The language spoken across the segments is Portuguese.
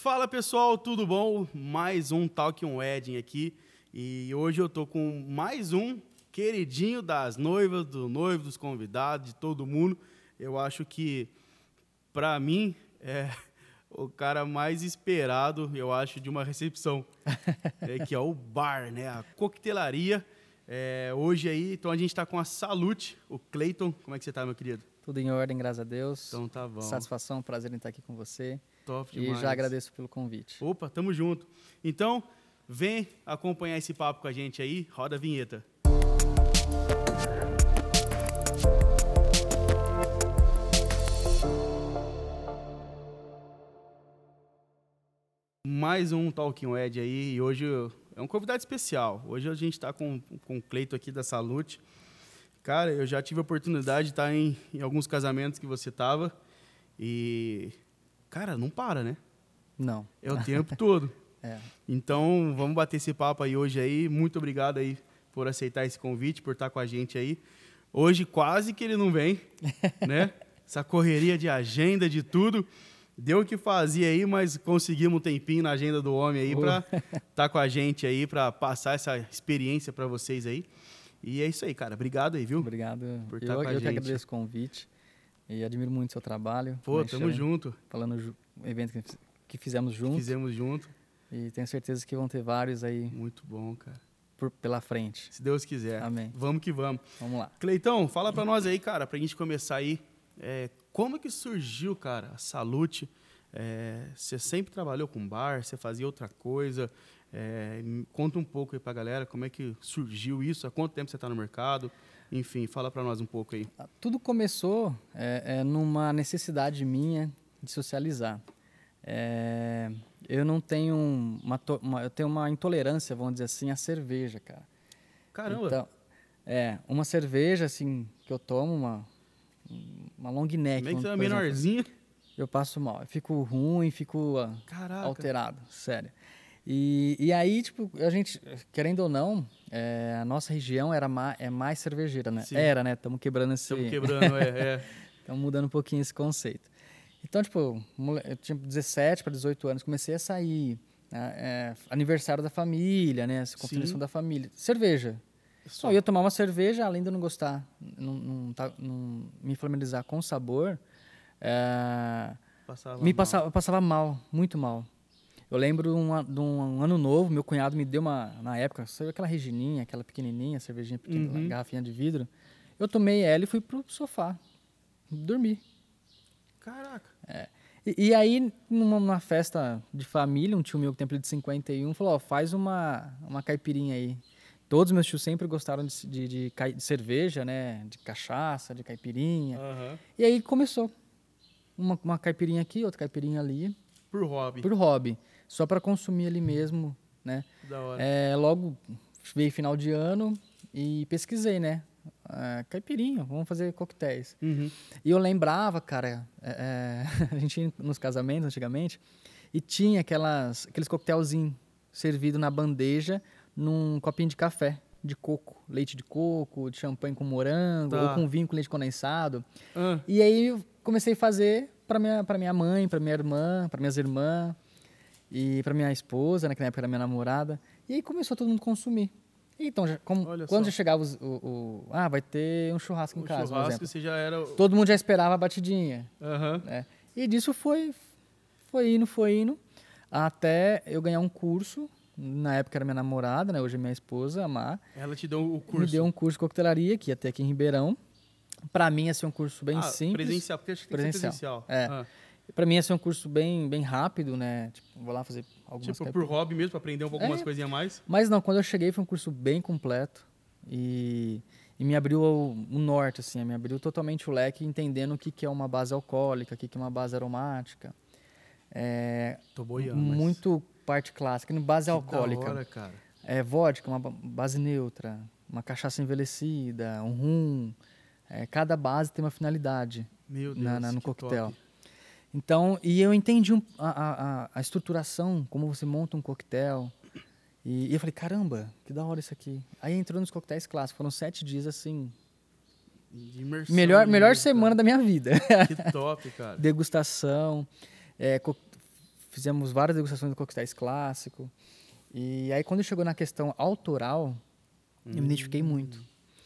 Fala pessoal, tudo bom? Mais um Talk on Wedding aqui e hoje eu tô com mais um queridinho das noivas, do noivo, dos convidados, de todo mundo. Eu acho que para mim é o cara mais esperado, eu acho, de uma recepção, é, que é o bar, né? A coquetelaria. É, hoje aí, então a gente está com a Salute, o Cleiton. Como é que você está, meu querido? Tudo em ordem, graças a Deus. Então tá bom. Satisfação, prazer em estar aqui com você. Top demais. E já agradeço pelo convite. Opa, tamo junto. Então, vem acompanhar esse papo com a gente aí. Roda a vinheta. Mais um Talking Ed aí e hoje é um convidado especial. Hoje a gente está com, com o Cleito aqui da Salute. Cara, eu já tive a oportunidade de estar em, em alguns casamentos que você estava e, cara, não para, né? Não. É o tempo todo. É. Então, vamos bater esse papo aí hoje aí. Muito obrigado aí por aceitar esse convite, por estar com a gente aí. Hoje quase que ele não vem, né? Essa correria de agenda, de tudo. Deu o que fazia aí, mas conseguimos um tempinho na agenda do homem aí para estar com a gente aí, para passar essa experiência para vocês aí. E é isso aí, cara. Obrigado aí, viu? Obrigado. Por estar eu com a eu que gente. agradeço o convite e admiro muito o seu trabalho. Pô, Como tamo junto. Falando ju- evento que, que fizemos juntos. Fizemos junto. E tenho certeza que vão ter vários aí Muito bom, cara. por, pela frente. Se Deus quiser. Amém. Vamos que vamos. Vamos lá. Cleitão, fala pra nós aí, cara, pra gente começar aí. é, como que surgiu, cara, a Salute? É, você sempre trabalhou com bar, você fazia outra coisa? É, conta um pouco aí pra galera como é que surgiu isso, há quanto tempo você tá no mercado? Enfim, fala pra nós um pouco aí. Ah, Tudo começou é, é, numa necessidade minha de socializar. É, eu não tenho uma, uma- eu tenho uma intolerância, vamos dizer assim, à cerveja, cara. Caramba! Então, é, uma cerveja assim que eu tomo, uma uma long neck, como é que você é por exemplo, menorzinho? Eu passo mal, eu fico ruim, fico ah, Caraca! alterado, sério. E, e aí, tipo, a gente, querendo ou não, é, a nossa região era ma- é mais cervejeira, né? Sim. Era, né? Estamos quebrando esse... Estamos quebrando, é, é. Estamos mudando um pouquinho esse conceito. Então, tipo, eu tinha 17 para 18 anos, comecei a sair. né, é, aniversário da família, né? Essa confirmação da família. Cerveja. Só. Só ia tomar uma cerveja, além de eu não gostar, não, não, tá- não me familiarizar com o sabor, é, Passava me mal. passava, eu passava mal, muito mal. Eu lembro de um ano novo, meu cunhado me deu uma, na época, sabe aquela regininha, aquela pequenininha, cervejinha pequena, Uhum. garrafinha de vidro. Eu tomei ela e fui pro sofá, dormir. Caraca! E, e aí, numa, numa festa de família, um tio meu que tem de 51 falou: ó, faz uma, uma caipirinha aí. Todos meus tios sempre gostaram de, de, de de cerveja, né? De cachaça, de caipirinha. Aham. E aí começou. Uma, uma caipirinha aqui, outra caipirinha ali, Por hobby. por hobby. Só para consumir ali mesmo, né? Da hora. É, logo veio final de ano e pesquisei, né? Ah, caipirinha, vamos fazer coquetéis. Uhum. E eu lembrava, cara, é, é, a gente ia nos casamentos antigamente e tinha aquelas, aqueles coquetelzinhos servidos na bandeja num copinho de café, de coco, leite de coco, de champanhe com morango, Tá. ou com vinho com leite condensado. Ah, E aí eu comecei a fazer para minha, pra minha mãe, para minha irmã, para minhas irmãs e para minha esposa, né, que na época era minha namorada. E aí começou todo mundo a consumir. Então, já, como- quando só. já chegava os- o, o- Ah, vai ter um churrasco em o casa, por churrasco você já era... Todo mundo já esperava a batidinha. Aham. né? E disso foi, foi indo, foi indo, até eu ganhar um curso. Na época era minha namorada, né? hoje é minha esposa, a Mar. Ela te deu o curso. Me deu um curso de coquetelaria, que ia ter aqui em Ribeirão. Para mim ia ser um curso bem ah, simples. Presencial, porque acho que tem Presencial. presencial. É. Ah. Para mim ia ser um curso bem, bem rápido, né? Tipo, vou lá fazer algumas Tipo, por hobby mesmo, pra aprender um pouco É. umas coisinhas a mais. Mas não, quando eu cheguei foi um curso bem completo e, e me abriu o, o norte, assim, me abriu totalmente o leque, entendendo o que, que é uma base alcoólica, o que, que é uma base aromática. É, Tô boiando, mas... parte clássica, no base que alcoólica. Da hora, cara. É vodka, uma ba- base neutra, uma cachaça envelhecida, um rum. É, cada base tem uma finalidade. Meu Deus, Na- na- no que coquetel. top. Então, e eu entendi um- a, a- a- estruturação, como você monta um coquetel. E, e eu falei, caramba, que da hora isso aqui. Aí entrou nos coquetéis clássicos, foram sete dias assim. Imersão Melhor, melhor semana da minha vida. Que top, cara. Degustação, é, co- fizemos várias degustações de coquetéis clássicos. E aí, quando chegou na questão autoral, eu me identifiquei muito.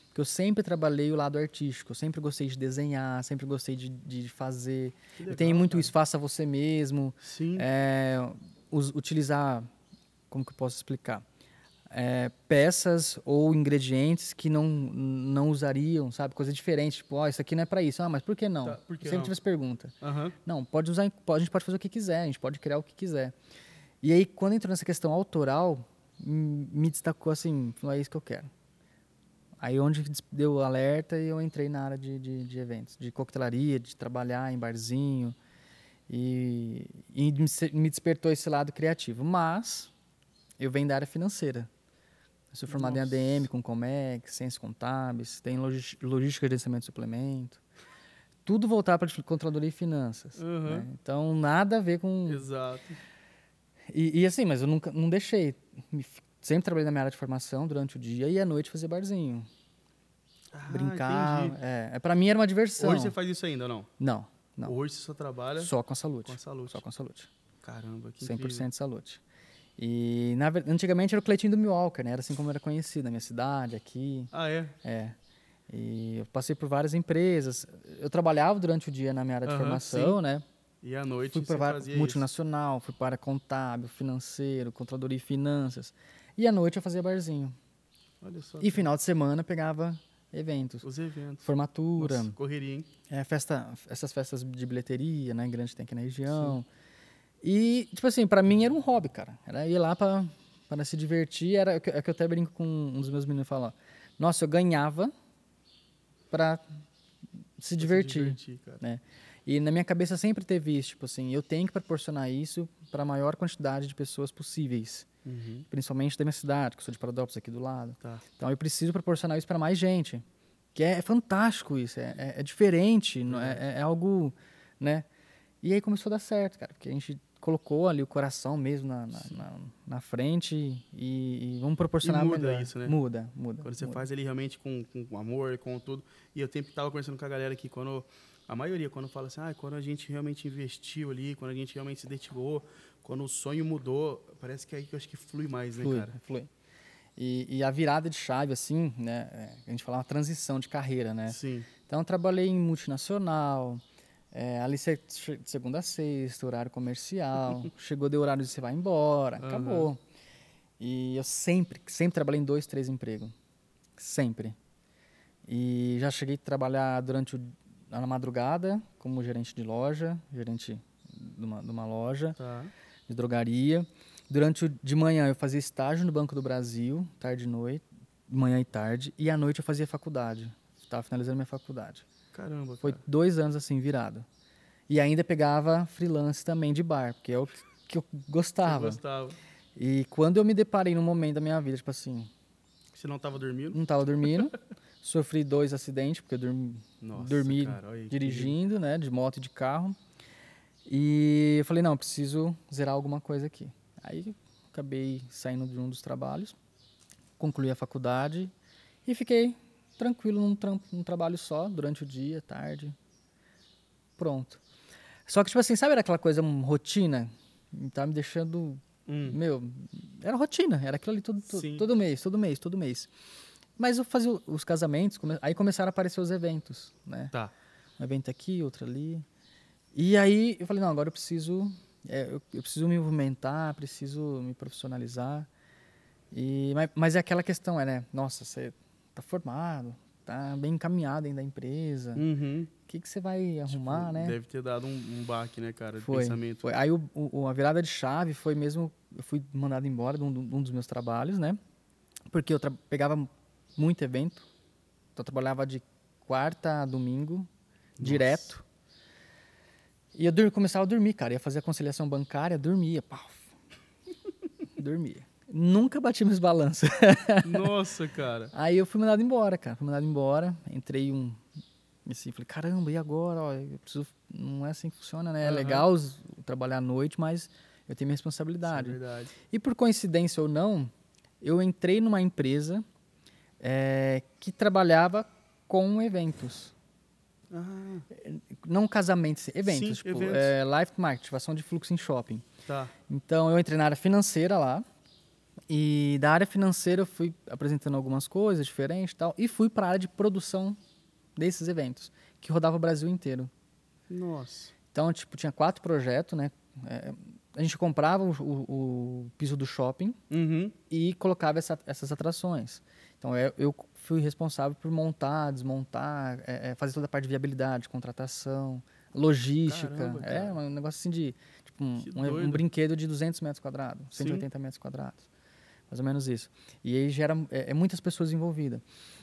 Porque eu sempre trabalhei o lado artístico, eu sempre gostei de desenhar, sempre gostei de, de fazer. Que eu legal, tenho muito cara. isso, faça você mesmo. Sim. É, us- utilizar, como que eu posso explicar? É, peças ou ingredientes que não, não usariam, sabe? Coisa diferente, tipo, ó, isso aqui não é para isso. Ah, mas por que não? Tá, por que Sempre não? tive essa pergunta. Aham. Não, pode usar, a gente pode fazer o que quiser, a gente pode criar o que quiser. E aí, quando entrou nessa questão autoral, me destacou assim, falou, é isso que eu quero. Aí onde deu o alerta e eu entrei na área de, de, de eventos, de coquetelaria, de trabalhar em barzinho. E, e me despertou esse lado criativo. Mas eu venho da área financeira. Eu sou formado Nossa. em ADM, com Comex, Ciências Contábeis, tem logística, gerenciamento de suplemento. Tudo voltado para controladoria e finanças. Aham. né? Então, nada a ver com... Exato. E, e assim, mas eu nunca não deixei. Sempre trabalhei na minha área de formação durante o dia e à noite fazer barzinho. Ah, brincar. entendi. É, é, para mim era uma diversão. Hoje você faz isso ainda ou não? Não, não. Hoje você só trabalha Só com a saúde. com a saúde. Só com a saúde. Caramba, que 100% incrível. de saúde. E na, antigamente era o Cleitinho do Milwaukee, né? Era assim como era conhecido na minha cidade, aqui. Ah, é? É. E eu passei por várias empresas. Eu trabalhava durante o dia na minha área de Aham, formação, né? E à noite Fui para fazia isso. multinacional, fui para contábil, financeiro, controladoria e finanças. E à noite eu fazia barzinho. Olha só. E final de semana pegava eventos. Os eventos. Formatura, Nossa, correria, hein? é, festa, essas festas de bilheteria, né? Grande tem aqui na região. E, tipo assim, pra mim era um hobby, cara. Era ir lá pra, para se divertir. Era, é que é que eu até brinco com um dos meus meninos e falo, ó, nossa, eu ganhava pra se divertir. divertir, cara. né? E na minha cabeça sempre teve isso, tipo assim, eu tenho que proporcionar isso para a maior quantidade de pessoas possíveis, Uhum. principalmente da minha cidade, que eu sou de Paradópolis aqui do lado. Tá. Então eu preciso proporcionar isso para mais gente, que é, é fantástico isso, é, é- é diferente, é, é- é algo, né? E aí começou a dar certo, cara, porque a gente colocou ali o coração mesmo na, na, na- na frente e, e vamos proporcionar E muda melhor. isso, né? Muda, muda. Quando você muda. faz ele realmente com, com amor, com tudo. E eu sempre tava conversando com a galera aqui, quando. A maioria, quando fala assim, ah, quando a gente realmente investiu ali, quando a gente realmente se dedicou, quando o sonho mudou, parece que é aí que eu acho que flui mais, né, flui, cara? flui. E, e a virada de chave, assim, né? é, a gente fala uma transição de carreira, né? Sim. Então, eu trabalhei em multinacional, é, ali você de segunda a sexta, horário comercial. chegou de horário de você vai embora, Aham. acabou. E eu sempre, sempre trabalhei em dois, três empregos. Sempre. E já cheguei a trabalhar durante o, na madrugada como gerente de loja, gerente de uma, de uma loja Tá. de drogaria. Durante o de manhã eu fazia estágio no Banco do Brasil, tarde e noite, manhã e tarde, e à noite eu fazia faculdade. Estava finalizando minha faculdade. Caramba, Foi cara. dois anos assim, virado. E ainda pegava freelance também de bar, porque é o que eu gostava. gostava. E quando eu me deparei num momento da minha vida, tipo assim, Você não tava dormindo? não estava dormindo, sofri dois acidentes, porque eu dormi, Nossa, dormi cara, aí que dirigindo, né, de moto e de carro. E eu falei, não, preciso zerar alguma coisa aqui. Aí acabei saindo de um dos trabalhos, concluí a faculdade e fiquei tranquilo num, trampo, num trabalho só, durante o dia, tarde. Pronto. Só que, tipo assim, sabe aquela coisa, uma rotina? Tá me deixando Hum. meu, era rotina, era aquilo ali todo, to- Sim. todo mês, todo mês, todo mês. Mas eu fazia os casamentos, come- aí começaram a aparecer os eventos, né? Tá. Um evento aqui, outro ali. E aí eu falei, não, agora eu preciso, é, eu, eu preciso me movimentar, preciso me profissionalizar. E, mas, mas é aquela questão, é, né? Nossa, você tá formado, tá bem encaminhado ainda a empresa. Uhum. O que, que você vai arrumar, Tipo, né? Deve ter dado um, um baque, né, cara, de Foi, pensamento. foi. Aí o, o- a virada de chave foi mesmo, eu fui mandado embora de um, de um dos meus trabalhos, né? Porque eu pegava muito evento, então eu trabalhava de quarta a domingo, direto. E eu começava a dormir, cara, ia fazer a conciliação bancária, dormia, pau. dormia. Nunca bati meus balanços. Nossa, cara. Aí eu fui mandado embora, cara. Fui mandado embora. Entrei um. Assim, falei, caramba, e agora? Ó, eu preciso. Não é assim que funciona, né? É Aham. legal trabalhar à noite, mas eu tenho minha é responsabilidade. verdade. e por coincidência ou não, eu entrei numa empresa eh, que trabalhava com eventos. Ah, Não casamentos, eventos. Sim, tipo, eventos. É, life marketing, ativação de fluxo em shopping. tá. Então, eu entrei na área financeira lá. E da área financeira eu fui apresentando algumas coisas diferentes e tal. E fui para a área de produção desses eventos, que rodava o Brasil inteiro. Nossa. Então, tipo, tinha quatro projetos, né? É, a gente comprava o, o- o piso do shopping Uhum. e colocava essa- essas atrações. Então, eu, eu fui responsável por montar, desmontar, é, é, fazer toda a parte de viabilidade, contratação, logística. Caramba, é cara. um negócio assim de tipo, um, um- um brinquedo de 200 metros quadrados, 180 metros quadrados. Mais ou menos isso. E aí gera é, é muitas pessoas envolvidas.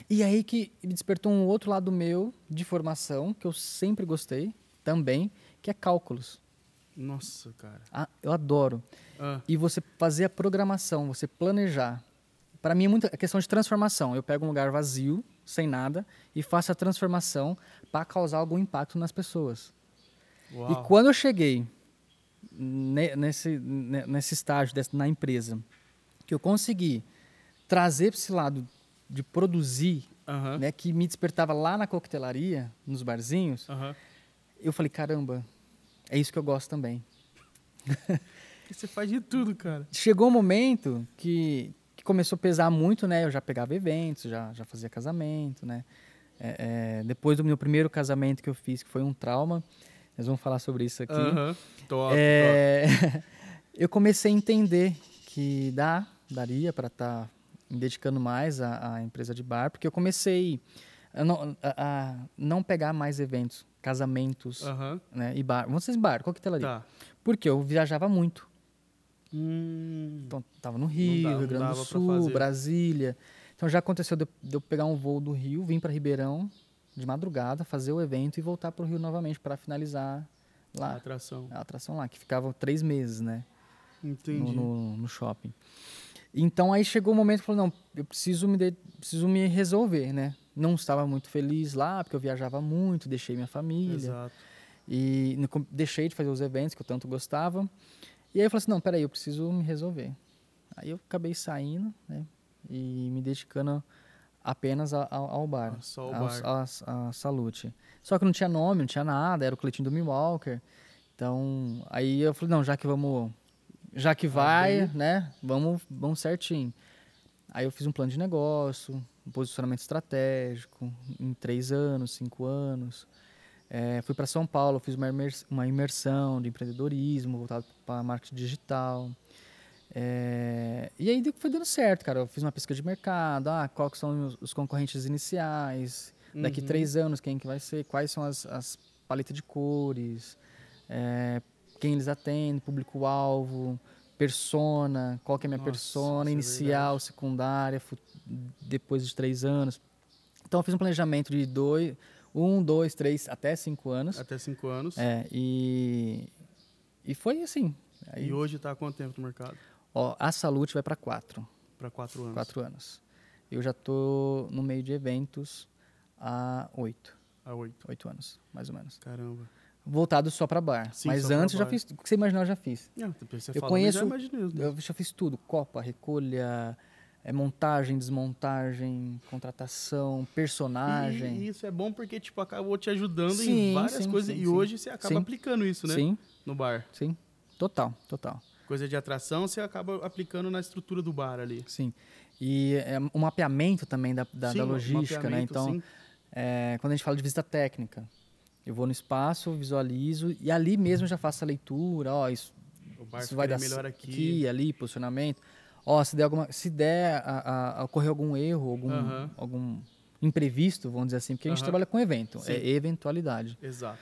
E aí que me despertou um outro lado meu de formação, que eu sempre gostei também, que é cálculos. Nossa, cara. Ah, eu adoro. Ah, E você fazer a programação, você planejar. Para mim é muito a questão de transformação. Eu pego um lugar vazio, sem nada, e faço a transformação para causar algum impacto nas pessoas. uau. E quando eu cheguei ne- nesse, ne- nesse estágio na empresa, que eu consegui trazer para esse lado de produzir, Aham. né, que me despertava lá na coquetelaria, nos barzinhos, Aham. eu falei, caramba, é isso que eu gosto também. Você faz de tudo, cara. chegou um momento que, que começou a pesar muito, né? Eu já pegava eventos, já, já fazia casamento, né? É, é, depois do meu primeiro casamento que eu fiz, que foi um trauma, nós vamos falar sobre isso aqui. Aham. Top, É, eu comecei a entender que dá, daria para estar me dedicando mais à, à empresa de bar, porque eu comecei a não, a- a não pegar mais eventos, casamentos. Aham. né? E bar, dizer bar, coquetelaria. Tá. Porque eu viajava muito. Hum. Então, tava no Rio, dá- Rio Grande do dava Sul. Brasília. Então já aconteceu de eu, de eu pegar um voo do Rio, vir para Ribeirão de madrugada, fazer o evento e voltar para o Rio novamente para finalizar A lá atração. a atração lá, que ficava três meses, né. No, no, no shopping. Então aí chegou o momento que eu falei, não, eu preciso me, de- preciso me resolver, né? Não estava muito feliz lá, porque eu viajava muito, deixei minha família. Exato. E deixei de fazer os eventos que eu tanto gostava. E aí eu falei assim, não, peraí, eu preciso me resolver. Aí eu acabei saindo, né? E me dedicando apenas ao, ao bar. Ah, só ao- bar. A, Salute. Só que não tinha nome, não tinha nada, era o coletinho do Milwaukee. Então, aí eu falei, não, já que vamos... Já que vai, bem. né? Vamos, vamos certinho. Aí eu fiz um plano de negócio, um posicionamento estratégico, em três anos, cinco anos. É, fui para São Paulo, fiz uma, imers- uma imersão de empreendedorismo voltado para marketing digital. É, e aí foi dando certo, cara. Eu fiz uma pesquisa de mercado, ah, quais são os, os concorrentes iniciais, daqui Uhum. três anos quem que vai ser, quais são as, as paletas de cores, é, quem eles atendem, público-alvo, persona, qual que é a minha Nossa, persona, é inicial, secundária, fu- depois de três anos. Então eu fiz um planejamento de dois, um, dois, três, até cinco anos. Até cinco anos. É, e, e foi assim. Aí, E hoje tá há quanto tempo no mercado? ó, a Salute vai para quatro, Para quatro anos. quatro anos. Eu já tô no meio de eventos há oito, Há oito. oito anos, mais ou menos. Caramba. Voltado só para bar. Sim, Mas antes eu já bar. fiz, o que você imaginar eu já fiz. Não, Eu conheço- já imaginei. né? Eu já fiz tudo: copa, recolha, é, montagem, desmontagem, contratação, personagem. E isso é bom porque, tipo, acabou te ajudando Sim, em várias sim, coisas. e hoje você acaba aplicando isso, né? Sim, No bar. sim. Total, total. Coisa de atração, você acaba aplicando na estrutura do bar ali. Sim. E é, o mapeamento também da, da, da logística, né? Então, é, quando a gente fala de visita técnica, eu vou no espaço, visualizo e ali mesmo já faço a leitura, ó, isso, isso vai dar melhor c- aqui. ali, posicionamento. Ó, se der alguma, se der a, a- ocorrer algum erro, algum, Aham. algum imprevisto, vamos dizer assim, porque a gente trabalha com evento, Sim. é eventualidade. Exato.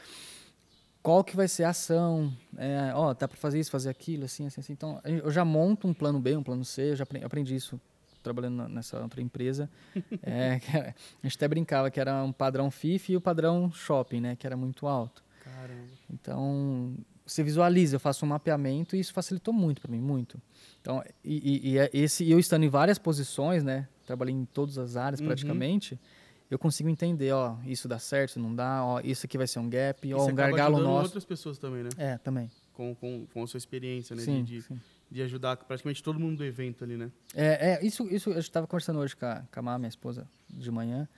Qual que vai ser a ação? É, ó, dá para fazer isso, fazer aquilo, assim, assim, assim. Então, eu já monto um plano B, um plano C, eu já apre- aprendi isso trabalhando nessa outra empresa. É, era- a gente até brincava que era um padrão FIF e o padrão shopping, né, que era muito alto. Caramba. Então, você visualiza, eu faço um mapeamento e isso facilitou muito para mim, muito. Então, e, e- e é esse, eu estando em várias posições, né, trabalhei em todas as áreas Uhum. praticamente, eu consigo entender, ó, isso dá certo, isso não dá, ó, isso aqui vai ser um gap, E ó, um gargalo nosso. outras pessoas também, né? É, também. Com, com, com a sua experiência, né? Sim, de, de, sim. De ajudar praticamente todo mundo do evento ali, né? É, é, isso, isso eu estava conversando hoje com a, com a Má, minha esposa, de manhã.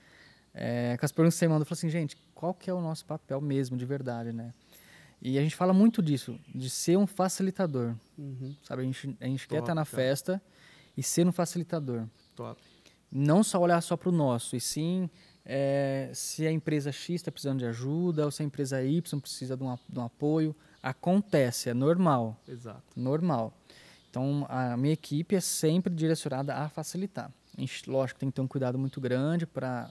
É, com as perguntas que você mandou, eu falei assim, gente, qual que é o nosso papel mesmo, de verdade, né? E a gente fala muito disso, de ser um facilitador, Uhum. sabe? A gente, a gente quer estar na cara. festa e ser um facilitador. Top. Não só olhar só para o nosso, e sim é, se a empresa X está precisando de ajuda ou se a empresa Y precisa de um, de um apoio. Acontece, é normal, Exato. normal. Então, a minha equipe é sempre direcionada a facilitar. A gente, lógico, tem que ter um cuidado muito grande para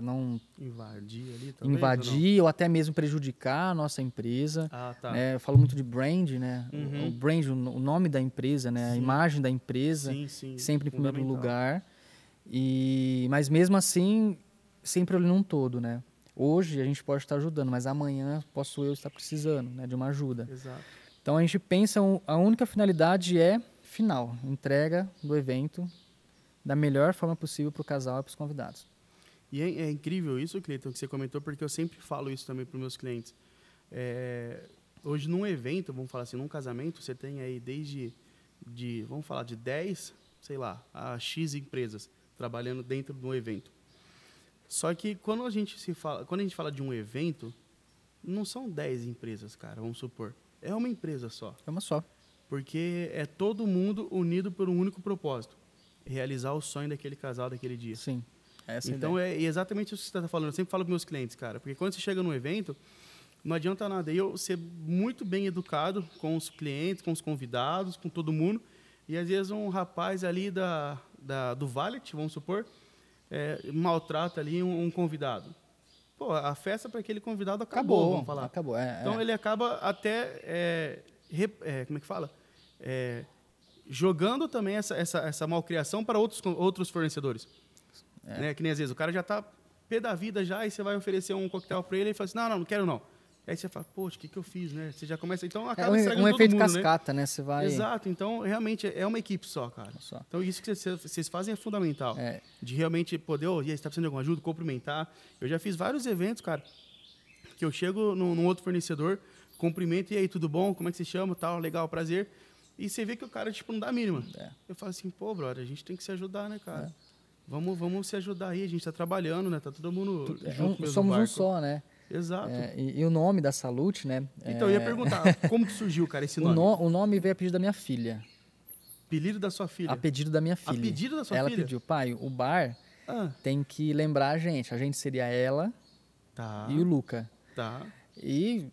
não Invadir ali talvez, ou não? invadir ou até mesmo prejudicar a nossa empresa. Ah, tá. né? Eu falo muito de brand, né? O- Uhum. O brand, o no- o nome da empresa, né? A imagem da empresa, Sim, sim. sempre em primeiro lugar. E mas mesmo assim, sempre olhando um todo, né? Hoje a gente pode estar ajudando, mas amanhã posso eu estar precisando, né, de uma ajuda. Exato. Então a gente pensa a única finalidade é final, entrega do evento da melhor forma possível para o casal e para os convidados. E é, é incrível isso, Cleiton, que você comentou, porque eu sempre falo isso também para os meus clientes. É, hoje, num evento, vamos falar assim, num casamento, você tem aí desde, de, vamos falar, de 10, sei lá, a X empresas trabalhando dentro de um evento. Só que quando a gente, se fala, quando a gente fala de um evento, não são 10 empresas, cara, vamos supor. É uma empresa só. É uma só. Porque é todo mundo unido por um único propósito. Realizar o sonho daquele casal daquele dia. Sim. Essa é a Então ideia. é exatamente isso que você está falando. Eu sempre falo para meus clientes, cara, porque quando você chega num evento, não adianta nada eu ser muito bem educado com os clientes, com os convidados, com todo mundo, e às vezes um rapaz ali da, da do valet, vamos supor, é, maltrata ali um, um convidado. Pô, a festa para aquele convidado acabou, acabou, vamos falar. acabou. É, Então é. ele acaba até é, re- é, como é que fala? É, jogando também essa, essa, essa malcriação para outros, outros fornecedores. É. Né? Que nem às vezes o cara já está pé da vida já e você vai oferecer um coquetel para ele e ele fala assim, não, não, não quero não. Aí você fala, poxa, o que, que eu fiz, né? Você já começa, então É acaba um, estragando um todo efeito mundo, né? cascata, né? Você vai. Exato, então realmente é uma equipe só, cara. Só. Então isso que vocês, fazem é fundamental. É, De realmente poder, oh, e aí, você está precisando de alguma ajuda, cumprimentar. Eu já fiz vários eventos, cara, que eu chego num, num outro fornecedor, cumprimento, e aí, tudo bom? Como é que se chama? Tal, legal, prazer. E você vê que o cara, tipo, não dá a mínima. É. Eu falo assim, pô, brother, a gente tem que se ajudar, né, cara? Vamos, vamos se ajudar aí, a gente tá trabalhando, né? Tá todo mundo é junto um- somos um barco. só, né? Exato. É, e, e o nome da Salute, né? Então, eu ia é, perguntar, como que surgiu, cara, esse o, nome? no- o nome veio a pedido da minha filha. Apelido da sua filha. A pedido da minha filha. pedido da sua ela filha? pediu, pai, o bar Ah, tem que lembrar a gente. A gente seria ela tá, e o Luca. tá. E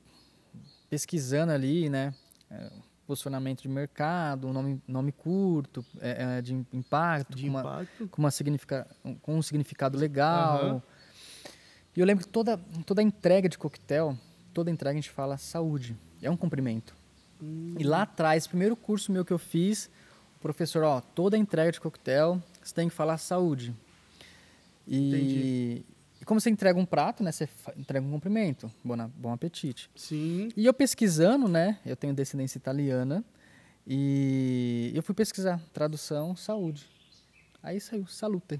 pesquisando ali, né? é, posicionamento de mercado, um nome, nome curto, é, é, de impacto, De com, uma, impacto. com, uma significa, com um significado legal. Aham. E eu lembro que toda, toda entrega de coquetel, toda entrega a gente fala saúde. É um cumprimento. Hum. E lá atrás, primeiro curso meu que eu fiz, o professor, ó, toda entrega de coquetel, você tem que falar saúde. E, Entendi. e como você entrega um prato, né, você entrega um cumprimento. Bom, bom apetite. Sim. E eu pesquisando, né, eu tenho descendência italiana, e eu fui pesquisar tradução saúde. Aí saiu salute.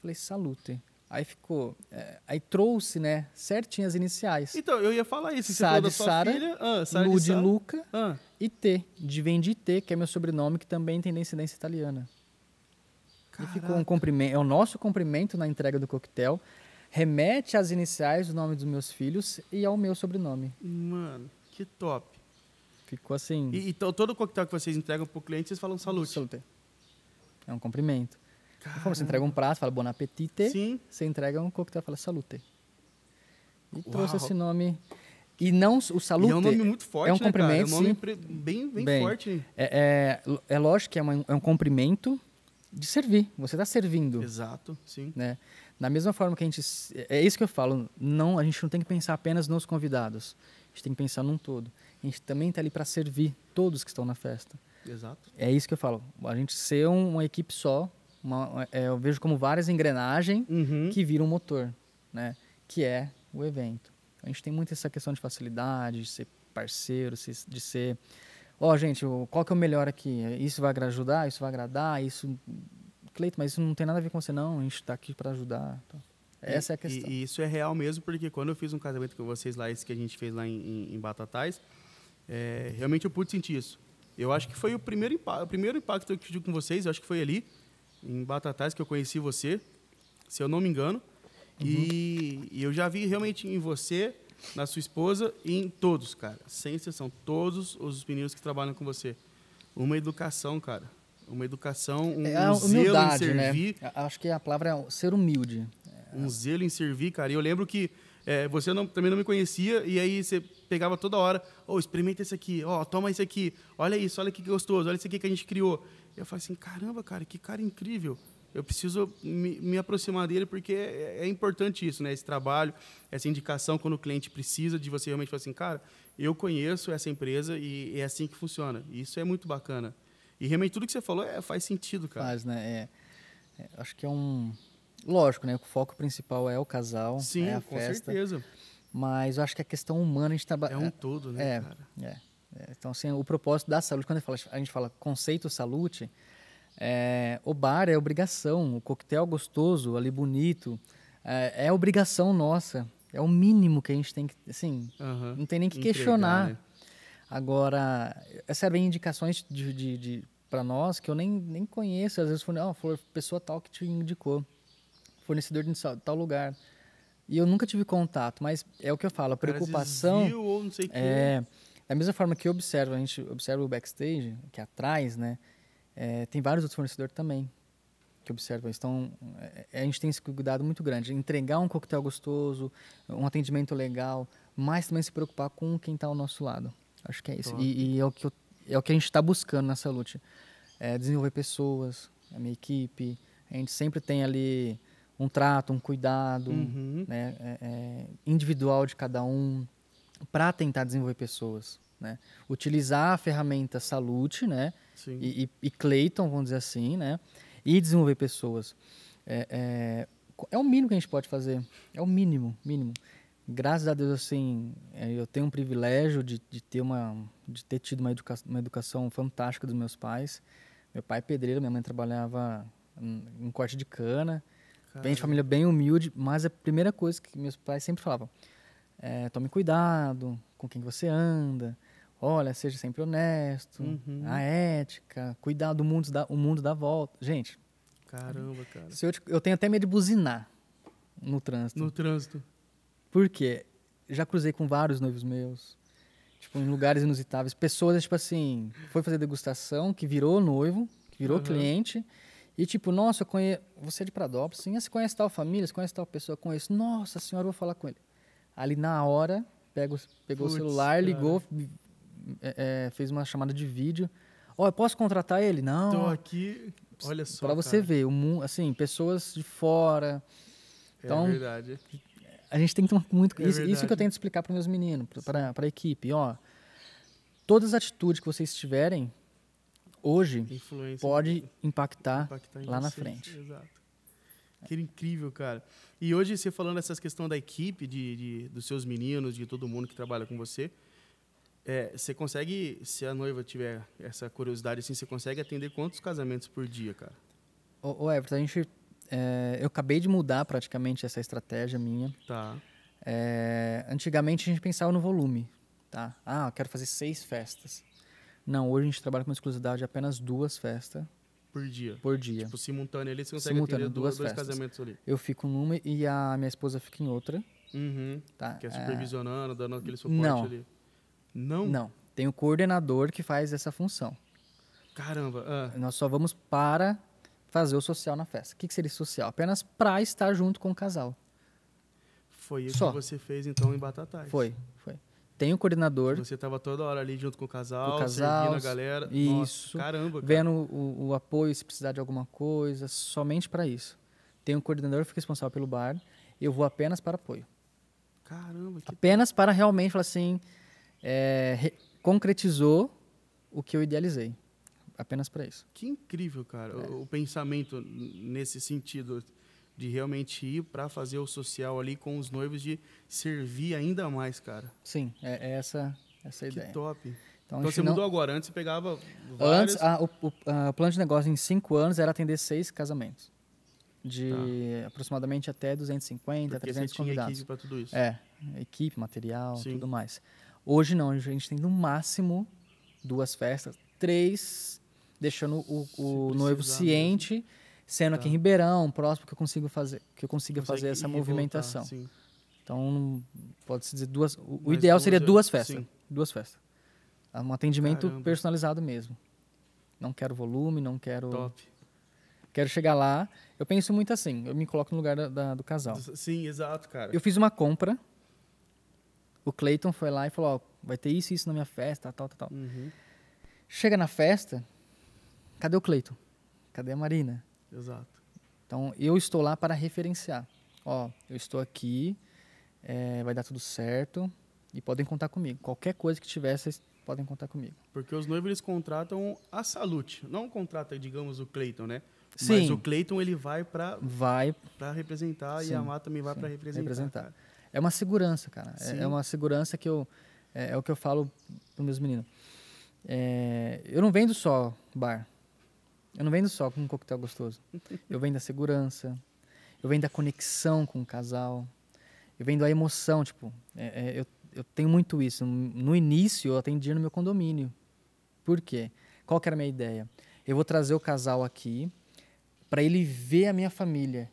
Falei salute. Aí ficou, é, aí trouxe, né, certinho as iniciais. Então, eu ia falar isso. Sá da de Sara. Ah, Lu de de. Luca Ah, e T, de Vendi T, que é meu sobrenome, que também tem descendência italiana. E ficou um cumprimento, é o nosso cumprimento na entrega do coquetel, remete às iniciais do nome dos meus filhos e ao meu sobrenome. Mano, que top. Ficou assim. E, então, todo coquetel que vocês entregam pro cliente, vocês falam salute. Salute. É um cumprimento. E você entrega um prato, fala bon appetite. Sim. Você entrega um coquetel, fala salute. E Uau. trouxe esse nome. E não o E salute. é um nome muito forte, é um né, cara? cumprimento, É um nome bem, bem, Bem, forte. É, é, é lógico que é, uma- é um cumprimento de servir. Você está servindo. Exato, sim. né? Da mesma forma que a gente. É isso que eu falo. Não, a gente não tem que pensar apenas nos convidados. A gente tem que pensar num todo. A gente também está ali para servir todos que estão na festa. Exato. É isso que eu falo. A gente ser um- uma equipe só, uma- é, eu vejo como várias engrenagens Uhum. que viram um motor, né? Que é o evento. A gente tem muito essa questão de facilidade, de ser parceiro, de ser... Ó, gente, o- qual que é o melhor aqui? Isso vai ajudar? Isso vai agradar? Isso... Cleito, mas isso não tem nada a ver com você, não. A gente está aqui para ajudar. Então, essa é a E- questão. E, e isso é real mesmo, porque quando eu fiz um casamento com vocês lá, esse que a gente fez lá em, em, Batatais, é, realmente eu pude sentir isso. Eu acho que foi o primeiro, o primeiro impacto que eu tive com vocês, eu acho que foi ali, em Batatais, que eu conheci você. se eu não me engano. Uhum. E, e, eu já vi realmente em você, na sua esposa e em todos, cara. Sem exceção, todos os meninos que trabalham com você. Uma educação, cara. Uma educação, um, é um zelo em né? servir. Né? Acho que a palavra é ser humilde. Um zelo em servir, cara. E eu lembro que é, você não, também não me conhecia, e aí você pegava toda hora, oh, experimenta esse aqui, ó, oh, toma esse aqui, olha isso, olha que gostoso, olha esse aqui que a gente criou. Eu falei assim, caramba, cara, que cara incrível. Eu preciso me, me aproximar dele porque é, é, importante isso, né? Esse trabalho, essa indicação quando o cliente precisa de você realmente falar assim, cara, eu conheço essa empresa e é assim que funciona. E isso é muito bacana. E realmente tudo que você falou é, faz sentido, cara. Faz, né? É, é, acho que é um, Lógico, né? O foco principal é o casal, Sim, é a com festa. certeza. Mas eu acho que a questão humana a gente trabalha. É um todo, né, é, cara? É. Então, assim, o propósito da saúde, quando a gente fala, conceito saúde, é, o bar é obrigação, o coquetel gostoso, ali bonito, é, é obrigação nossa. É o mínimo que a gente tem que, assim, uhum. não tem nem que Entregar, questionar. Né? Agora, recebem indicações de, de, de para nós que eu nem, nem conheço. Às vezes, foi, oh, foi pessoa tal que te indicou fornecedor de tal lugar. E eu nunca tive contato, mas é o que eu falo, a preocupação viu, ou não sei é da mesma forma que eu observo, a gente observa o backstage, que é atrás, né? É, tem vários outros fornecedores também que observam isso. Então, é, a gente tem esse cuidado muito grande, entregar um coquetel gostoso, um atendimento legal, mas também se preocupar com quem está ao nosso lado. Acho que é isso. E, e, é o que eu, é o que a gente está buscando nessa luta, é desenvolver pessoas, a minha equipe. A gente sempre tem ali um trato, um cuidado uhum. né, é, é, individual de cada um para tentar desenvolver pessoas. Né? Utilizar a ferramenta Salute né, e, e, e, Clayton, vamos dizer assim, né, e desenvolver pessoas. É, é, é, o mínimo que a gente pode fazer. É o mínimo, mínimo. Graças a Deus, assim, é, eu tenho um privilégio de, de ter uma, de ter tido uma, educa uma educação fantástica dos meus pais. Meu pai é pedreiro, minha mãe trabalhava em corte de cana. Vem de família bem humilde, mas a primeira coisa que meus pais sempre falavam é, tome cuidado com quem você anda, olha, seja sempre honesto, uhum. a ética, cuidar do mundo da, o mundo da volta. Gente, caramba, cara. Eu, eu tenho até medo de buzinar no trânsito. No trânsito. Por quê? Já cruzei com vários noivos meus, tipo, em lugares inusitáveis. Pessoas, tipo assim, foi fazer degustação, que virou noivo, que virou uhum. cliente, e tipo, nossa, eu conheço. Você é de Pradópolis, sim, você conhece tal família, você conhece tal pessoa, conheço. Nossa senhora, eu vou falar com ele. Ali na hora, pego, pegou Puts, o celular, ligou, é, é, fez uma chamada de vídeo. Ó, oh, eu posso contratar ele? Não. Tô aqui, olha só. Para você ver, o mundo, assim, pessoas de fora. É então, é verdade. A gente tem que tomar muito. É isso, isso, que eu tento explicar para meus meninos, para a equipe. Ó, todas as atitudes que vocês tiverem, hoje Influência pode impactar, impactar lá na frente. Exato. Que incrível, cara. E hoje, você falando essas questões da equipe, de, de, dos seus meninos, de todo mundo que trabalha com você, é, você consegue, se a noiva tiver essa curiosidade, assim, você consegue atender quantos casamentos por dia, cara? Ô, ô Everton, a gente, é, eu acabei de mudar praticamente essa estratégia minha. Tá. É, antigamente a gente pensava no volume, tá? Ah, eu quero fazer seis festas. Não, hoje a gente trabalha com exclusividade de apenas duas festas. Por dia? Por dia. Tipo, simultâneo ali, você consegue simultâneo, duas, dois festas. casamentos ali. Eu fico numa e a minha esposa fica em outra. Uhum. Tá? Que é supervisionando, é... dando aquele suporte Não. ali. Não? Não. Tem o coordenador que faz essa função. Caramba. Ah. Nós só vamos para fazer o social na festa. O que, que seria social? Apenas para estar junto com o casal. Foi isso só. que você fez, então, em Batatais. Foi, foi tem o coordenador. Você estava toda hora ali junto com o casal, o casal servindo a galera. Isso. Nossa, caramba, cara. Vendo o, o, apoio, se precisar de alguma coisa, somente para isso. Tem um coordenador que fica responsável pelo bar. Eu vou apenas para apoio. Caramba. Que... Apenas para realmente falar assim, é, re, concretizou o que eu idealizei. Apenas para isso. Que incrível, cara. É. O, o pensamento nesse sentido de realmente ir para fazer o social ali com os noivos, de servir ainda mais, cara. Sim, é, é essa, essa a ideia. Que top. Então, então você não... mudou agora. Antes você pegava vários... Antes, a, o, o a, plano de negócio em cinco anos era atender seis casamentos. De tá. aproximadamente até 250, Porque 300 você convidados. equipe para tudo isso. É, equipe, material, Sim. tudo mais. Hoje não, a gente tem no máximo duas festas, três, deixando o, o noivo ciente Sendo aqui em Ribeirão, próximo que eu consigo fazer, que eu consiga Consegue fazer essa voltar, movimentação. Então, pode-se dizer duas. O, ideal seria duas festas. sim. Duas festas. Um atendimento Caramba. personalizado mesmo. Não quero volume, não quero. Top. Quero chegar lá. Eu penso muito assim, eu me coloco no lugar da- da- do casal. Sim, exato, cara. Eu fiz uma compra. O Clayton foi lá e falou: Ó, vai ter isso e isso na minha festa, tal, tal, tal. Uhum, Chega na festa, cadê o Clayton? Cadê a Marina? Exato. Então, eu estou lá para referenciar. Ó, eu estou aqui, é, vai dar tudo certo e podem contar comigo. Qualquer coisa que tiver, vocês podem contar comigo. Porque os noivos eles contratam a Salute, não contrata, digamos, o Cleiton, né? Mas Sim. o Cleiton ele vai pra Vai pra representar e Sim, a Má também vai pra representar. representar. É uma segurança, cara. É- Sim. É uma segurança que eu. É, é o que eu falo para meus meninos. É, eu não vendo só bar. Eu não vendo só com um coquetel gostoso. Eu vendo a segurança. Eu vendo a conexão com o casal. Eu vendo a emoção. Tipo, é, é, eu, eu tenho muito isso. No início, eu atendia no meu condomínio. Por quê? Qual que era a minha ideia? Eu vou trazer o casal aqui para ele ver a minha família.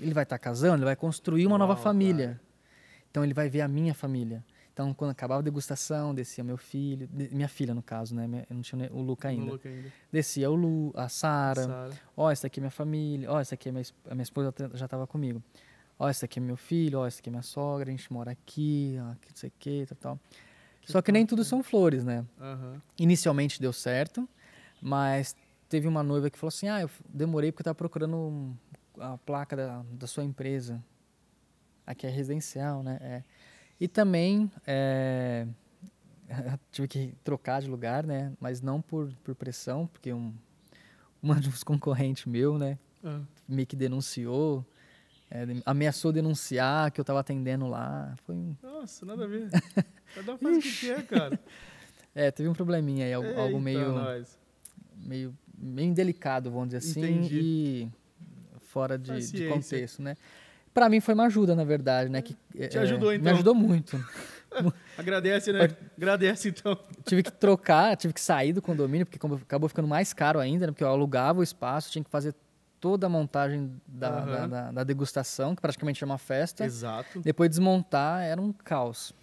Ele vai estar casando, ele vai construir uma nova Uau, família. Então ele vai ver a minha família. Então quando acabava a degustação, descia meu filho, de- minha filha no caso, né? Eu não tinha o Luca ainda. look ainda. Descia o Lu, a Sara. Ó, essa aqui é minha família. Ó, essa aqui é minha, a minha esposa já estava comigo. Ó, esse aqui é meu filho. Ó, esse aqui é minha sogra. A gente mora aqui. Ó, que não sei o que, tal, tal. Só que nem tudo são flores, né? Aham. Inicialmente deu certo, mas teve uma noiva que falou assim: Ah, eu demorei porque eu estava procurando a placa da, da sua empresa. Aqui é residencial, né? É. E também é, tive que trocar de lugar, né? Mas não por, por pressão, porque um, uma dos concorrentes meu, né? Ah, meio que denunciou, é, ameaçou denunciar que eu estava atendendo lá. Foi um, Nossa, nada a ver. Cada um faz o que quer, cara. é, teve um probleminha aí, algo, algo Eita, meio, nós. meio, meio indelicado, vamos dizer assim, Entendi. e fora de, de contexto, né? Para mim foi uma ajuda, na verdade, né? Que, Te é, ajudou, Me então. ajudou muito. Agradece, né? Agradece, então. tive que trocar, tive que sair do condomínio, porque acabou ficando mais caro ainda, né? Porque eu alugava o espaço, tinha que fazer toda a montagem da, Aham. da, da- da degustação, que praticamente é uma festa. Exato. Depois desmontar era um caos.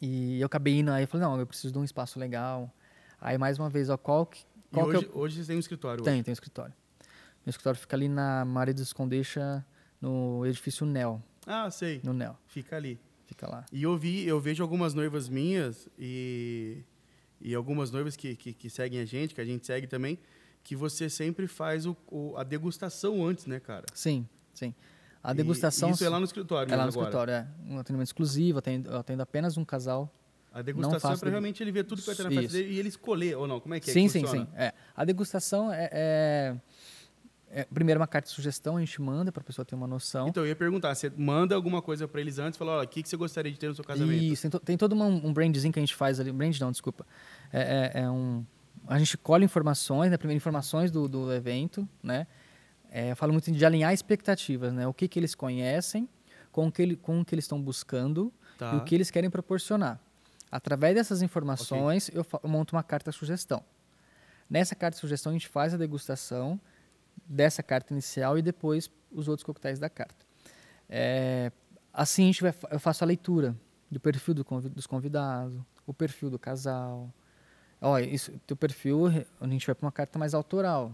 E eu acabei indo aí, eu falei, não, eu preciso de um espaço legal. Aí, mais uma vez, ó, qual que, E qual que hoje, eu... hoje você tem um escritório. Tem, tem um escritório. Meu escritório fica ali na Maria dos Condeixa, no edifício NEL. Ah, sei. no NEL. Fica ali. Fica lá. E eu vi, eu vejo algumas noivas minhas e, e algumas noivas que, que, que seguem a gente, que a gente segue também, que você sempre faz o, o- a degustação antes, né, cara? Sim, sim. A E degustação... isso é lá no escritório é lá no agora. escritório, é. Um atendimento exclusivo, atendo, atendo apenas um casal. A degustação é degu- realmente ele ver tudo que vai ter na festa Isso. dele e ele escolher, ou não? Como é que é sim, que sim, funciona? sim. É. A degustação é, é, é... Primeiro uma carta de sugestão, a gente manda para a pessoa ter uma noção. Então, eu ia perguntar, você manda alguma coisa pra eles antes, fala, olha, o que, que você gostaria de ter no seu casamento? Isso, tem, to- tem todo uma- um brandzinho que a gente faz ali. Brand não, desculpa. É, é- é um. A gente colhe informações, né? Primeiro informações do, do evento, né? É, eu falo muito de alinhar expectativas, né? O que, que eles conhecem, com o que, ele, com o que eles estão buscando Tá. e o que eles querem proporcionar. Através dessas informações, eu, fa- eu monto uma carta sugestão. Nessa carta sugestão, a gente faz a degustação dessa carta inicial e depois os outros coquetéis da carta. É, assim, a gente vai, eu faço a leitura do perfil do convi- dos convidados, o perfil do casal. Ó, isso, teu perfil, a gente vai para uma carta mais autoral.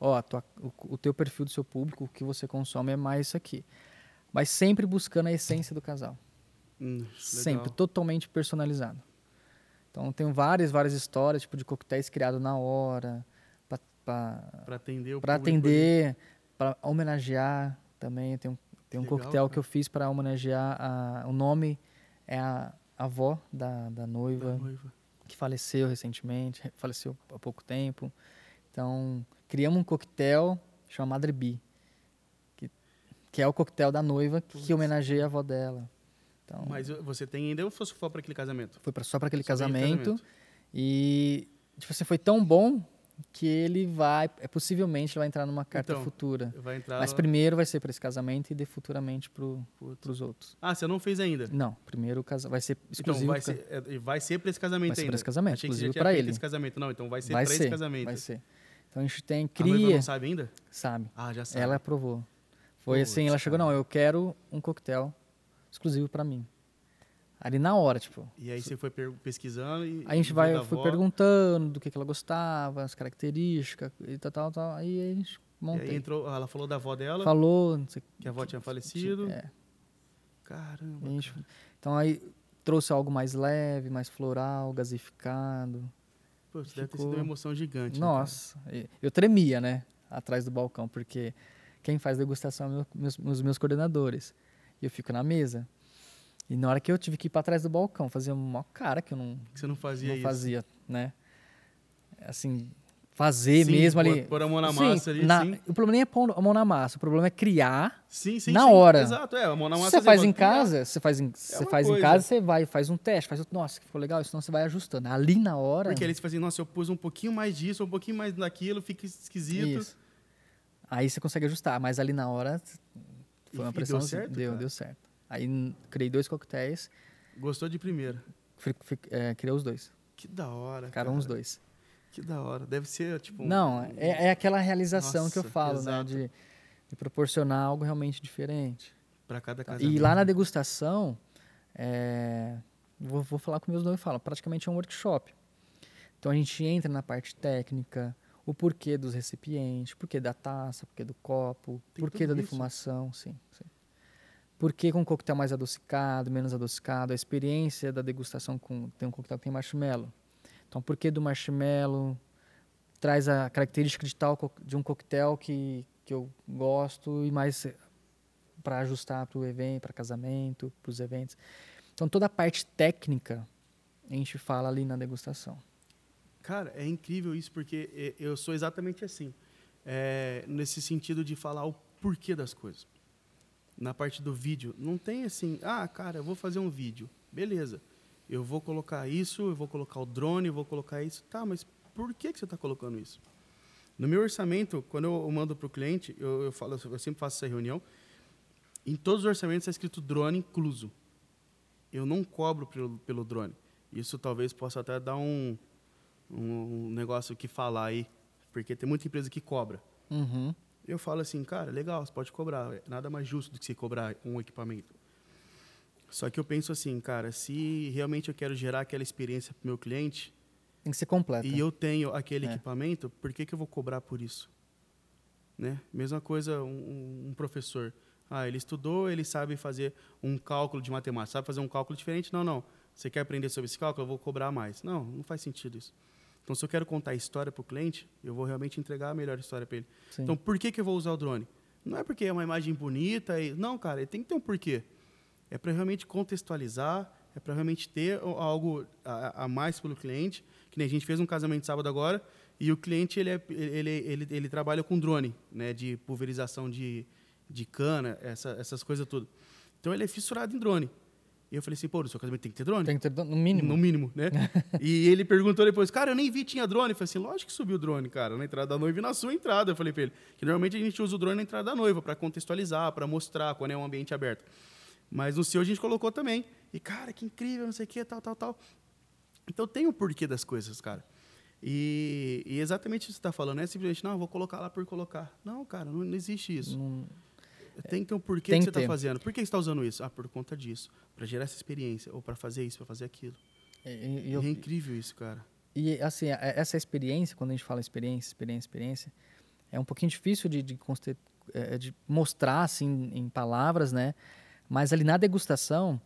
Ó, tua- o, o teu perfil do seu público, o que você consome é mais isso aqui. Mas sempre buscando a essência do casal. Hum, Sempre, totalmente personalizado. Então, tenho várias, várias histórias, tipo, de coquetéis criados na hora, para atender para atender, para homenagear também. Tem um, tem um Legal, coquetel cara. que eu fiz para homenagear a, o nome é a avó da, da Da noiva noiva. que faleceu recentemente, faleceu há pouco tempo. Então, criamos um coquetel chamado Madre Bi, que, que é o coquetel da noiva que Putz. homenageia a avó dela. Então, Mas você tem ainda ou foi só pra aquele casamento? foi pra, só para aquele Só aquele casamento. E, tipo assim, foi tão bom que ele vai, é, possivelmente, ele vai entrar numa carta Então, futura. Vai. Mas primeiro vai ser para esse casamento e de futuramente para os outros. Ah, você não fez ainda? Não, primeiro casa vai ser Então, exclusivo. vai pra- ser, vai ser pra esse casamento Vai ser ainda? pra esse casamento, Achei exclusivo feito ele. esse casamento. Não, então vai ser vai ser, esse casamento. vai ser. Então a gente tem, A noiva cria, não sabe ainda? sabe? Ah, já sabe. Ela aprovou. Foi assim, Putz, ela chegou, não, eu quero um coquetel exclusivo pra mim. Ali na hora, tipo. E aí você foi pesquisando e... A gente vai, avó, perguntando do que, que ela gostava, as características e tal, tal, tal. Aí a gente E aí montei. entrou, ela falou da avó dela, Falou, não sei que a avó tinha falecido. É, Caramba. gente- então aí trouxe algo mais leve, mais floral, gasificado. Pô, isso deve ter ficou- sido uma emoção gigante. né, cara? Nossa, e- eu tremia, né? Atrás do balcão, porque quem faz degustação é meu- meus, os meus coordenadores. E eu fico na mesa. E na hora que eu tive que ir para trás do balcão, fazia uma cara que eu não, Que você não fazia não isso. fazia, né? Assim, fazer Sim, mesmo ali. pôr a mão na Sim, massa ali, na- sim. O problema nem é pôr a mão na massa, o problema é criar. Sim, sim, Na hora. Exato, é. A mão na massa você faz em casa, você faz em, você uma faz em casa, você vai, faz um teste, faz, nossa, ficou legal, senão você vai ajustando. Ali na hora. Porque eles fazem, nossa, eu pus um pouquinho mais disso, um pouquinho mais daquilo, fica esquisito. Isso. Aí você consegue ajustar, mas ali na hora foi uma e pressão. deu certo, deu, deu certo. Aí criei dois coquetéis, Gostou de primeira. é, criei os dois. Que da hora, Ficaram cara. os dois. Que da hora. Deve ser, tipo... um- Não, é, é aquela realização que eu Nossa, falo, exato. né? De, de proporcionar algo realmente diferente. Pra cada Tá? casamento. E lá na degustação, é, vou, vou falar com meus noivos, falo, praticamente é um workshop. Então a gente entra na parte técnica, o porquê dos recipientes, porquê da taça, porquê do copo, Tem porquê da isso. defumação, sim, sim. Porquê com um coquetel mais adocicado, menos adocicado, a experiência da degustação com tem um coquetel que tem marshmallow. Então, porquê do marshmallow traz a característica de tal de um coquetel que, que eu gosto e mais para ajustar para o evento, para casamento, para os eventos. Então, toda a parte técnica a gente fala ali na degustação. Cara, é incrível isso, porque e- eu sou exatamente assim. É, nesse sentido de falar o porquê das coisas. Na parte do vídeo, não tem assim, ah, cara, eu vou fazer um vídeo. Beleza. Eu vou colocar isso, eu vou colocar o drone, eu vou colocar isso. Tá, mas por que, que você está colocando isso? No meu orçamento, quando eu mando para o cliente, eu, eu, falo, eu sempre faço essa reunião, em todos os orçamentos está escrito drone incluso. Eu não cobro pelo, pelo drone. Isso talvez possa até dar um, um negócio que falar aí, porque tem muita empresa que cobra. Uhum. Eu falo assim, cara, legal, você pode cobrar. Nada mais justo do que você cobrar um equipamento. Só que eu penso assim, cara, se realmente eu quero gerar aquela experiência para o meu cliente Tem que ser completa. e eu tenho aquele É. equipamento, por que, que eu vou cobrar por isso? Né? Mesma coisa um, um professor. Ah, ele estudou, ele sabe fazer um cálculo de matemática, sabe fazer um cálculo diferente? Não, não. Você quer aprender sobre esse cálculo? Eu vou cobrar mais. Não, não faz sentido isso. Então, se eu quero contar a história para o cliente, eu vou realmente entregar a melhor história para ele. Sim. Então, por que, que eu vou usar o drone? Não é porque é uma imagem bonita. E... Não, cara, ele tem que ter um porquê. É para realmente contextualizar, é para realmente ter algo a, a mais pelo cliente. Que nem a gente fez um casamento sábado agora, e o cliente ele, é, ele, ele, ele trabalha com drone, né, de pulverização de, de cana, essa, essas coisas tudo. Então, ele é fissurado em drone. E eu falei assim, pô, no seu casamento tem que ter drone? Tem que ter, no mínimo. No mínimo, né? e ele perguntou depois, cara, eu nem vi tinha drone. Eu falei assim, lógico que subiu o drone, cara, na entrada da noiva e na sua entrada. Eu falei pra ele, que normalmente a gente usa o drone na entrada da noiva, para contextualizar, para mostrar quando é um ambiente aberto. Mas no seu a gente colocou também. E, cara, que incrível, não sei o que, tal, tal, tal. Então tem o porquê das coisas, cara. E, e exatamente isso que você está falando, não é simplesmente, não, vou colocar lá por colocar. Não, cara, não, não existe isso. Não- Tem que ter um porquê Tem que que você está fazendo. Por que você está usando isso? Ah, por conta disso. Para gerar essa experiência, ou para fazer isso, para fazer aquilo. E, e- E eu- é incrível isso, cara. e, assim, a- essa experiência, quando a gente fala experiência, experiência, experiência, é um pouquinho difícil de, de, eh, de mostrar assim, em palavras, né? Mas ali na degustação,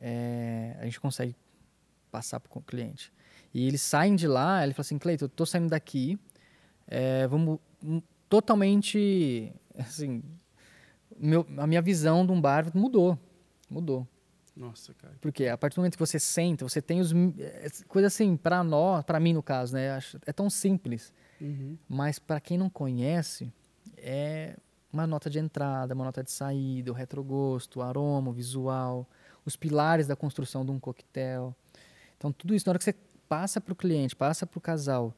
eh, a gente consegue passar para o cliente. E eles saem de lá, ele fala assim, Cleiton, eu tô saindo daqui, eh, vamos hum, totalmente, assim, meu, a minha visão de um bar mudou, mudou. Nossa, cara. Porque a partir do momento que você senta, você tem os mi- é, coisa assim, para nós, para mim no caso, né, é tão simples, Uhum. mas para quem não conhece, é uma nota de entrada, uma nota de saída, o retrogosto, o aroma, o visual, os pilares da construção de um coquetel. Então tudo isso na hora que você passa para o cliente, passa para o casal,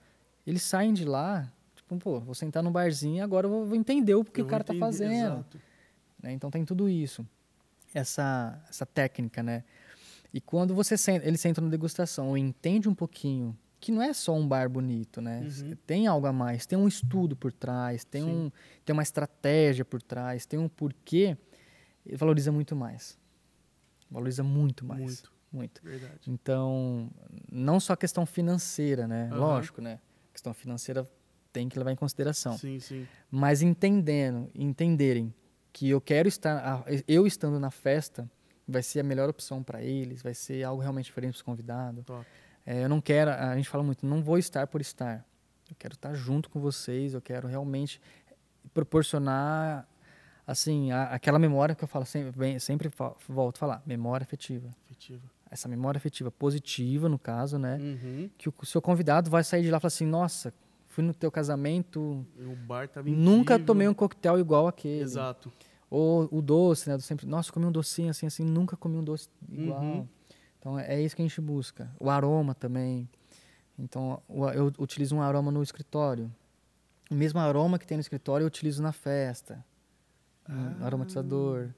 eles saem de lá, tipo, pô, vou sentar num barzinho, agora eu vou- entender o que Eu o cara está fazendo exato. Né? Então tem tudo isso, essa essa técnica, né? E quando você senta, ele senta na degustação e entende um pouquinho que não é só um bar bonito, né? Uhum. Tem algo a mais, tem um estudo por trás, tem, Sim. um, tem uma estratégia por trás, tem um porquê, e valoriza muito mais. Valoriza muito mais. Muito. Muito. Verdade. Então, não só a questão financeira, né? Aham. Lógico, né? A questão financeira tem que levar em consideração. Sim, sim. Mas entendendo, entenderem que eu quero estar, eu estando na festa, vai ser a melhor opção para eles, vai ser algo realmente diferente para os convidados. É, eu não quero, a gente fala muito, não vou estar por estar. Eu quero estar junto com vocês, eu quero realmente proporcionar, assim, a- aquela memória que eu falo sempre, bem- sempre fa- volto a falar, memória afetiva. Efetivo. Essa memória afetiva positiva, no caso, né? Uhum. Que o seu convidado vai sair de lá e falar assim, nossa, fui no teu casamento, O bar tava nunca incrível. tomei um coquetel igual aquele. Exato. Ou o doce, né? Do sempre, nossa, comi um docinho assim, assim, nunca comi um doce igual. Uhum. Então é é isso que a gente busca. O aroma também. Então eu utilizo um aroma no escritório. O mesmo aroma que tem no escritório eu utilizo na festa. Um Ah. aromatizador.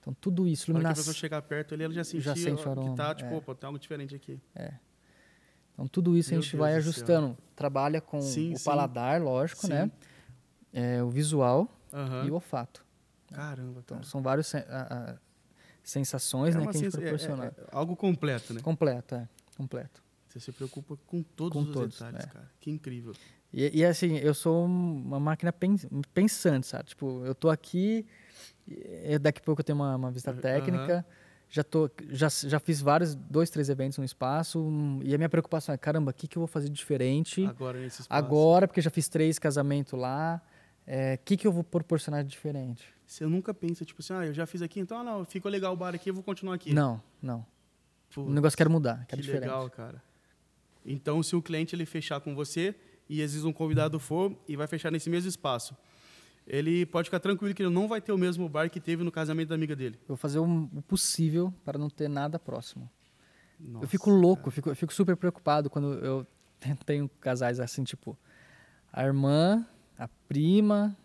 Então tudo isso, Na hora que a iluminação. pessoa chegar perto ali, ela já sentiu Já sente o que aroma, tá, tipo, é. opa, tem algo diferente aqui. Então tudo isso Meu a gente Deus vai ajustando. Trabalha com Sim, o sim. paladar, lógico, Sim. né? É, o visual Aham. e o olfato. Caramba, Então cara. são várias sen- a- a- sensações, É né, que a gente é- proporciona. é- é algo completo, né? Completo, é. Completo. Você se preocupa com todos Com os todos, detalhes, é. cara. Que incrível. E, e, assim, eu sou uma máquina pen- pensante, sabe? Tipo, eu tô aqui, daqui a pouco eu tenho uma, uma visita Aham. técnica, já, tô, já, já fiz vários, dois, três eventos no espaço, e a minha preocupação é, caramba, o que, que eu vou fazer diferente Agora nesse espaço. agora, porque já fiz três casamentos lá, é, o que, que eu vou proporcionar de diferente? Você nunca pensa, tipo assim, ah, eu já fiz aqui, então, ah, não, ficou legal o bar aqui, eu vou continuar aqui. Não, não. Putz, O negócio quero mudar, que quero diferente. legal, cara. Então, se o cliente ele fechar com você e às vezes um convidado for e vai fechar nesse mesmo espaço, ele pode ficar tranquilo que ele não vai ter o mesmo bar que teve no casamento da amiga dele. Eu vou fazer o, possível para não ter nada próximo. Nossa, eu fico louco, eu fico, eu fico super preocupado quando eu tenho casais assim, tipo, a irmã, a prima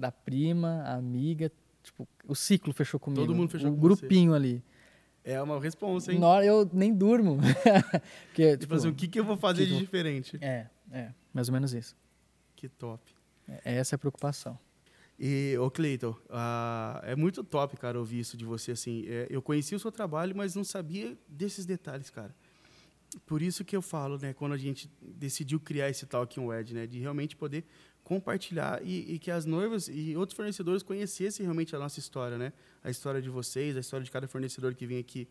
da prima, a amiga, tipo, o ciclo fechou comigo. Todo mundo fechou o com grupinho ali. É uma responsa, hein? Na eu nem durmo. Porque, Tipo assim, o que, que eu vou fazer que de diferente? É, é, mais ou menos isso. Que top. É, essa é a preocupação. E, ô Cleiton, ah, é muito top, cara, ouvir isso de você, assim. É, eu conheci o seu trabalho, mas não sabia desses detalhes, cara. Por isso que eu falo, né, quando a gente decidiu criar esse Talking Wed, né, de realmente poder compartilhar e, e que as noivas e outros fornecedores conhecessem realmente a nossa história, né? A história de vocês, a história de cada fornecedor que vem aqui,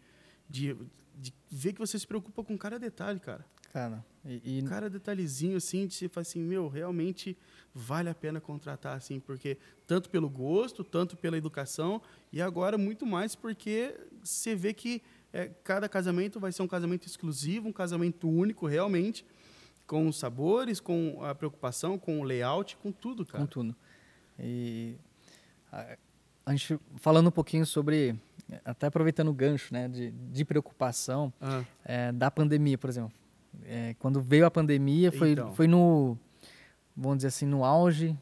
de, de ver que você se preocupa com cada detalhe, cara. Cara, e, e Cada detalhezinho assim, de você fala assim, meu, realmente vale a pena contratar assim, porque tanto pelo gosto, tanto pela educação e agora muito mais porque você vê que é, cada casamento vai ser um casamento exclusivo, um casamento único realmente, com os sabores, com a preocupação, com o layout, com tudo, cara. com tudo. E a, a gente falando um pouquinho sobre, até aproveitando o gancho, né, de, de preocupação, Ah, é, da pandemia, por exemplo. É, quando veio a pandemia, foi, Então. foi no, vamos dizer assim, no auge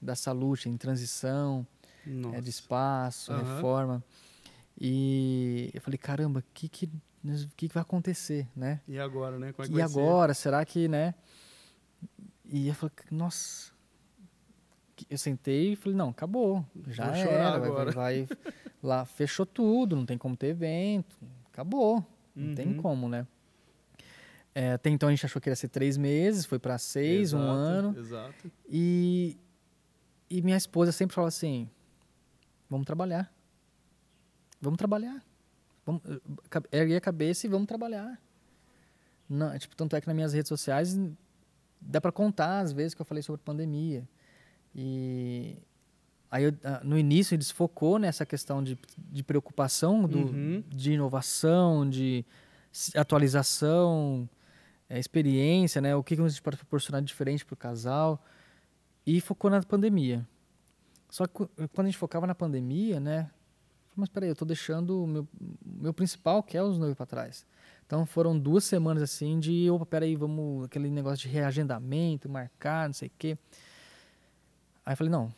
da saúde, em transição, é, de espaço, Aham. reforma. E eu falei, caramba, o que, que, que, vai acontecer, né? E agora, né? Como é que e vai ser? agora, será que, né? E eu falei, nossa. Eu sentei e falei, não, acabou. Já Vou era. Vai, agora. vai- lá, fechou tudo, não tem como ter evento. Acabou. Não tem Uhum. como, né? É, até então a gente achou que ia ser três meses, foi para seis, um Exato, ano. Exato. E, e minha esposa sempre falou assim: vamos trabalhar. Vamos trabalhar. Vamos, eh, ca- ergue a cabeça e vamos trabalhar. Não, tipo, tanto é que nas minhas redes sociais dá para contar as vezes que eu falei sobre pandemia. E aí eu, ah, no início eles focou nessa questão de, de preocupação do, Uhum. de inovação, de atualização, é, experiência, né? O que que gente pode proporcionar diferente para o casal e focou na pandemia. Só que quando a gente focava na pandemia, né? Mas peraí, eu estou deixando o meu, meu principal, que é os noivos para trás. Então foram duas semanas assim de, opa, peraí, vamos, aquele negócio de reagendamento, marcar, não sei o quê. Aí eu falei, não,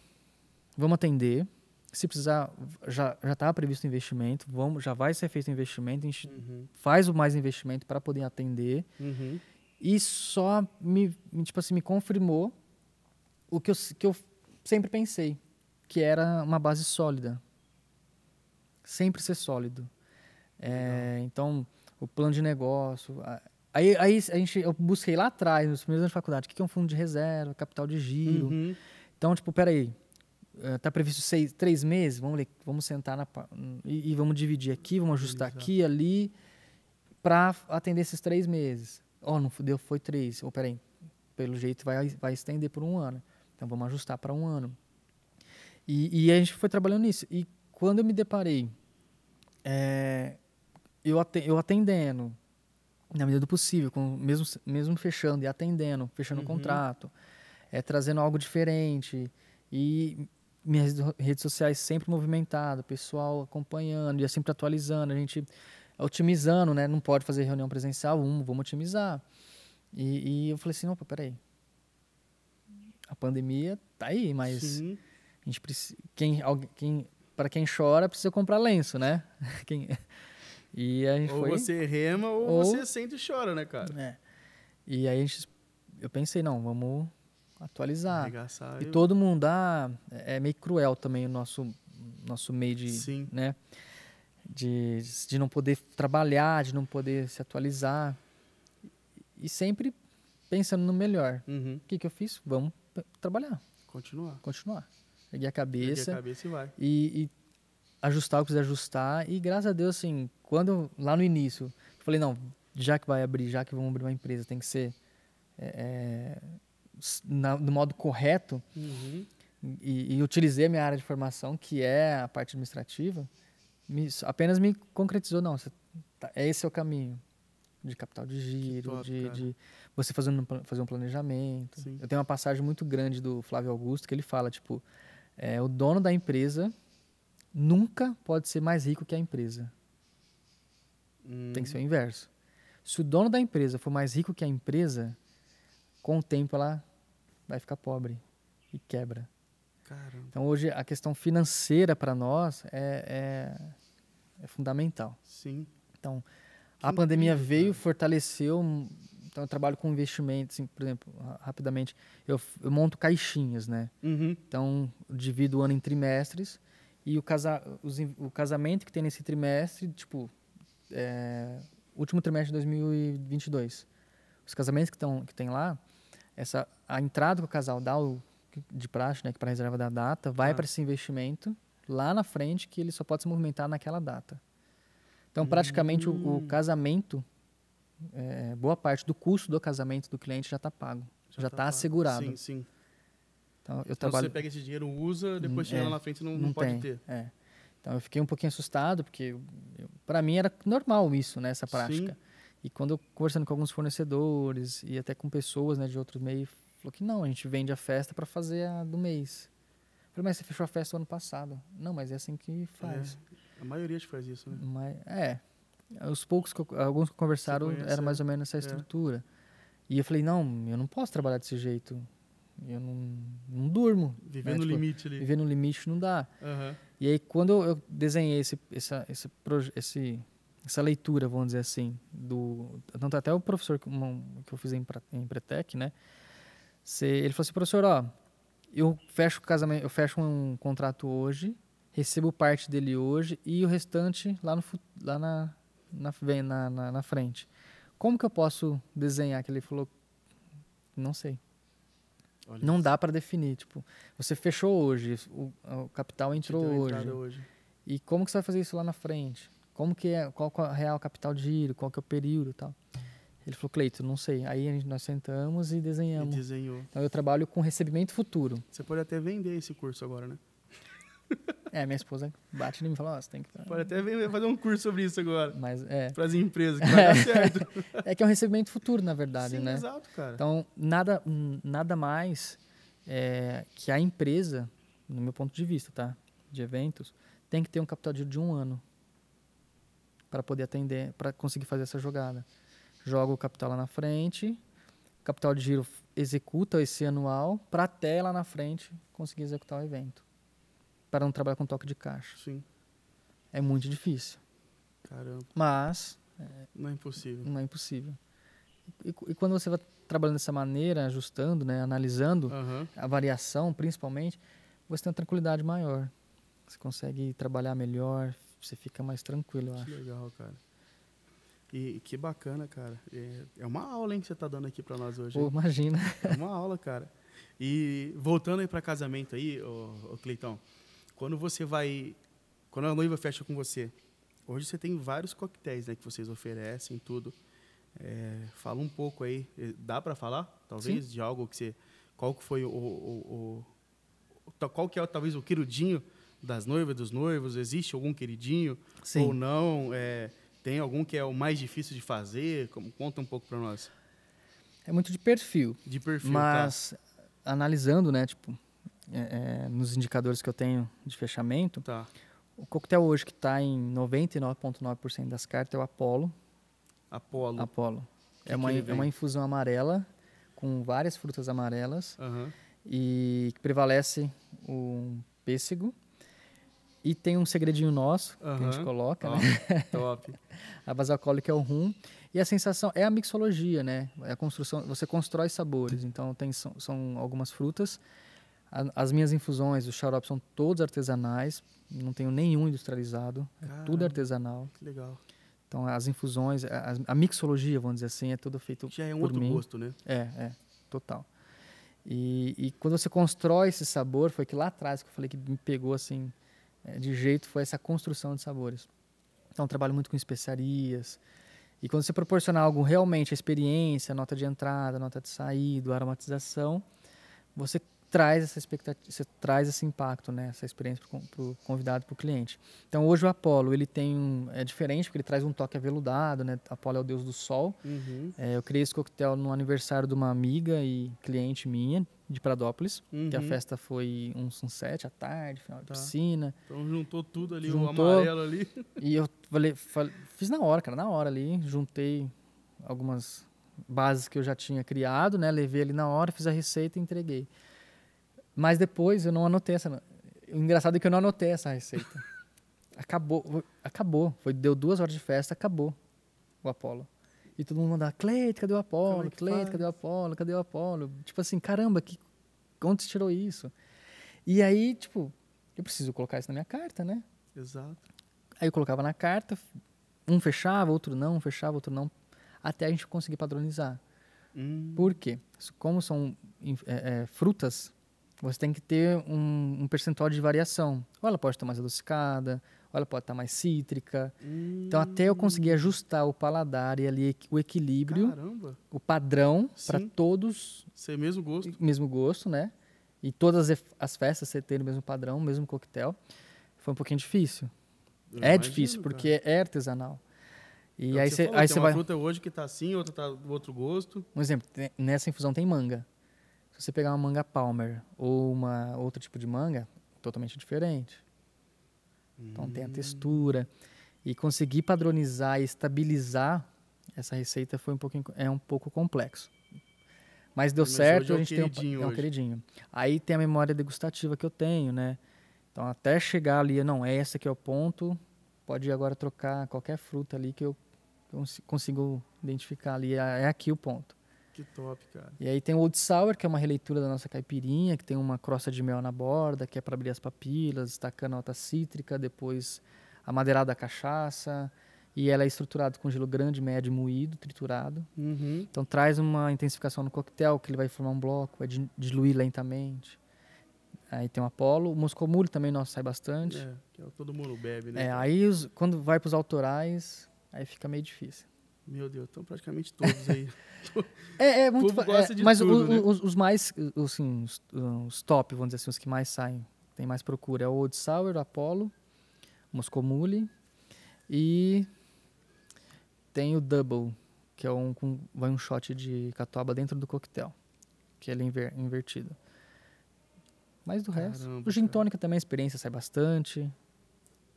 vamos atender. Se precisar, já já estava previsto o investimento, vamos, já vai ser feito o investimento, a gente Uhum. faz o mais investimento para poder atender. Uhum. E só me, tipo assim, me confirmou o que eu, que eu sempre pensei, que era uma base sólida. Sempre ser sólido. É, então, o plano de negócio. Aí, aí a gente, eu busquei lá atrás, nos primeiros anos de faculdade, o que que é um fundo de reserva, capital de giro. Uhum. Então, tipo, peraí, está previsto seis, três meses, vamos, ler, vamos sentar na, e, e vamos dividir aqui, vamos ajustar Exato. aqui, ali, para atender esses três meses. Oh, não deu, foi três. Ou peraí, pelo jeito vai, vai estender por um ano. Então vamos ajustar para um ano. E, e a gente foi trabalhando nisso. E quando eu me deparei, é, eu, eu atendendo, na medida do possível, com, mesmo, mesmo fechando e atendendo, fechando o Uhum. contrato, é, trazendo algo diferente. E minhas redes- sociais sempre movimentado, pessoal acompanhando, ia sempre atualizando, a gente otimizando, né? Não pode fazer reunião presencial, um, vamos otimizar. E, e eu falei assim, opa, peraí. A pandemia tá aí, mas Sim. a gente precisa, quem, alguém- quem, para quem chora precisa comprar lenço, né? Quem, e a gente Ou foi. você rema ou, Ou- você sente e chora, né, cara? É. E aí a gente, eu pensei, não, vamos atualizar. Arregaçar E eu- todo mundo, ah, é meio cruel também o nosso, nosso meio de, Sim. né? De, de não poder trabalhar, de não poder se atualizar. E sempre pensando no melhor. Uhum. O que, que eu fiz? Vamos trabalhar, Continuar. continuar. Peguei a cabeça a cabeça e vai. e, e ajustar o que quiser ajustar. E graças a Deus, assim, quando lá no início, eu falei, não, já que vai abrir, já que vamos abrir uma empresa, tem que ser é, é, na- do modo correto. Uhum. E, e utilizei a minha área de formação, que é a parte administrativa, me- apenas me concretizou, não, você tá- é esse é o caminho de capital de giro, top, de, de você fazer um, fazer um planejamento. Sim. Eu tenho uma passagem muito grande do Flávio Augusto que ele fala, tipo, é, o dono da empresa nunca pode ser mais rico que a empresa. Hum. Tem que ser o inverso. Se o dono da empresa for mais rico que a empresa, com o tempo ela vai ficar pobre e quebra. Caramba. Então hoje a questão financeira para nós é, é, é fundamental. Sim. Então Que a pandemia incrível, veio, cara. fortaleceu. um- Então eu trabalho com investimentos, assim, por exemplo, ra- rapidamente, eu, eu monto caixinhas, né? Uhum. Então divido o ano em trimestres e o, casa, os o casamento que tem nesse trimestre, tipo, é, último trimestre de 2022. Os casamentos que, tão, que tem lá, essa, a entrada que o casal dá o, de praxe, né, que para reserva da data, vai Ah. para esse investimento lá na frente que ele só pode se movimentar naquela data. Então, praticamente, o, o Hum. casamento, é, boa parte do custo do casamento do cliente já está pago, já está tá pago. assegurado. Sim, sim. Então, eu Então trabalho você pega esse dinheiro, usa, depois Hum, chega é. lá na frente e não, não, não pode tem. ter. É. Então eu fiquei um pouquinho assustado, porque para mim era normal isso, né, essa prática. Sim. E quando eu conversando com alguns fornecedores e até com pessoas né, de outros meios, falou que não, a gente vende a festa para fazer a do mês. Eu falei, mas você fechou a festa ano passado. Não, mas é assim que faz. A maioria que faz isso, né? Mas, é, os poucos, que eu- alguns que conversaram, conhece, era é. mais ou menos essa É. estrutura. E eu falei, não, eu não posso trabalhar desse jeito. Eu não, não durmo. Viver né, no tipo, limite ali. Viver no limite não dá. Aham. E aí, quando eu desenhei esse, essa, esse, esse, essa leitura, vamos dizer assim, do tanto até o professor que, eu fiz em, em Pretec, né? ele falou assim, professor, ó, eu fecho o casamento, eu fecho um contrato hoje, recebo parte dele hoje e o restante lá no lá na na, na, na, na frente. Como que eu posso desenhar? Que ele falou, não sei. Olha Não isso. dá para definir. Tipo, você fechou hoje, o, o capital entrou hoje. hoje. E como que você vai fazer isso lá na frente? Como que é, qual é a real capital de giro, qual que é o período e tal. Ele falou, Cleito, não sei. Aí nós sentamos e E desenhamos. desenhou. Então eu trabalho com recebimento futuro. Você pode até vender esse curso agora, né? É, minha esposa bate em mim e fala, ó, você tem que... Pode até vender, fazer um curso sobre isso agora. Mas é, Para as empresas, que vai dar certo. é que é um recebimento futuro, na verdade, Sim, né? exato, cara. Então, nada, nada mais é, que a empresa, no meu ponto de vista, tá? De eventos, tem que ter um capital de um ano para poder atender, para conseguir fazer essa jogada. Joga o capital lá na frente, capital de giro executa esse anual para até lá na frente conseguir executar o evento. Para não trabalhar com toque de caixa. Sim. É muito difícil, Caramba. mas Não é impossível. não é impossível. E, e quando você vai trabalhando dessa maneira, ajustando, né, analisando Aham. a variação, principalmente, você tem uma tranquilidade maior. Você consegue trabalhar melhor, você fica mais tranquilo, eu Que acho. legal, cara. E que bacana, cara. É, é uma aula, hein, que você tá dando aqui pra nós hoje. Pô, imagina. É uma aula, cara. E voltando aí pra casamento aí, ô, ô Cleitão, quando você vai. Quando a noiva fecha com você, hoje você tem vários coquetéis né, que vocês oferecem, tudo. É, fala um pouco aí. eh, Dá pra falar, talvez, de algo que você. Qual que foi o. o- o- o- qual que é talvez o queridinho das noivas, dos noivos? Existe algum queridinho? Sim. Ou não? É, tem algum que é o mais difícil de fazer? Como- Conta um pouco pra nós. É muito de perfil. De perfil, tá? Mas analisando, né, tipo, é, é, nos indicadores que eu tenho de fechamento, Tá. o coquetel hoje que está em 99,9% das cartas é o Apollo. Apolo. Apollo. Que é, uma, que é uma infusão amarela com várias frutas amarelas Aham. e que prevalece o pêssego. E tem um segredinho nosso que a gente coloca, né? top. A base alcoólica é o rum. E a sensação é a mixologia, né? É a construção, você constrói sabores. Então tem são, são algumas frutas. A- as minhas infusões, os xaropes são todos artesanais, não tenho nenhum industrializado, é tudo Caramba. artesanal. Que legal. Então as infusões, a, a mixologia, vamos dizer assim, é tudo feito Já é um outro mim. gosto, né? É, é, total. E, e quando você constrói esse sabor, foi que lá atrás que eu falei que me pegou assim, de jeito, foi essa construção de sabores. Então, trabalho muito com especiarias. E quando você proporciona algo realmente, a experiência, nota de entrada, nota de saída, aromatização, você traz essa expectativa, você traz esse impacto, né, essa experiência para o convidado, para o cliente. Então, hoje o Apollo, ele tem um, é diferente porque ele traz um toque aveludado, né? Apollo é o deus do sol. Uhum. É, eu criei esse coquetel no aniversário de uma amiga e cliente minha de Pradópolis. Que a Uhum. festa foi um sunset à tarde, final de Tá. piscina. Então juntou tudo ali, o Juntou. amarelo ali. E eu falei, falei- fiz na hora, cara, na hora ali. Juntei algumas bases que eu já tinha criado, né? Levei ali na hora, fiz a receita e entreguei. Mas depois eu não anotei essa. O engraçado é que eu não anotei essa receita. acabou, acabou. Foi, deu duas horas de festa, acabou o Apolo. E todo mundo mandava, Cleito, cadê o Apolo? é Cleito, cadê o Apolo? Cadê o Apolo? Tipo assim, caramba, que, onde você tirou isso? E aí, tipo, eu preciso colocar isso na minha carta, né? Exato. Aí eu colocava na carta, um fechava, outro não, um fechava, outro não, até a gente conseguir padronizar. Hum, Por quê? Como são é, é, frutas, você tem que ter um, um percentual de variação. Ou ela pode estar mais adocicada, ou ela pode estar mais cítrica. Então, até eu conseguir ajustar o paladar e ali o equilíbrio, Caramba. o padrão para todos Ser mesmo gosto. mesmo gosto, né? E todas as as festas você ter o mesmo padrão, o mesmo coquetel, foi um pouquinho difícil. Eu é imagino, difícil, cara. porque é artesanal. É E o aí você falou, aí tem você uma vai. fruta hoje que tá assim, outra tá do outro gosto. Um exemplo, nessa infusão tem manga. Se você pegar uma manga Palmer ou uma outro tipo de manga, totalmente diferente. Então tem a Hum. textura. E conseguir padronizar e estabilizar essa receita foi um pouquinho, é um pouco complexo. Mas deu Mas certo, é a gente tem um, queridinho é um queridinho. Aí tem a memória degustativa que eu tenho, né? Então até chegar ali, não, é esse aqui é o ponto, pode agora trocar qualquer fruta ali que eu cons- consigo identificar ali, é é aqui o ponto. Que top, cara. E aí tem o Old Sour, que é uma releitura da nossa caipirinha, que tem uma crosta de mel na borda, que é para abrir as papilas, destacando a nota cítrica, depois a madeirada da cachaça, e ela é estruturada com gelo grande, médio, moído, triturado. Uhum. Então traz uma intensificação no coquetel, que ele vai formar um bloco, vai di- diluir lentamente. Aí tem o Apollo, o Moscou Mule também nosso sai bastante. É, que é todo mundo bebe, né? É, aí os- quando vai para os autorais, aí fica meio difícil. Meu Deus, estão praticamente todos aí. É, é muito. gosta é, mas tudo, o- né? os, os mais, os, assim, os, os top, vamos dizer assim, os que mais saem, tem mais procura, é o Old Sour, Apollo, Moscou Mule e tem o Double, que é um com, vai um shot de catuaba dentro do coquetel, que ele é inver- invertido. Mas do resto, Caramba, o gin tônica também a experiência sai bastante.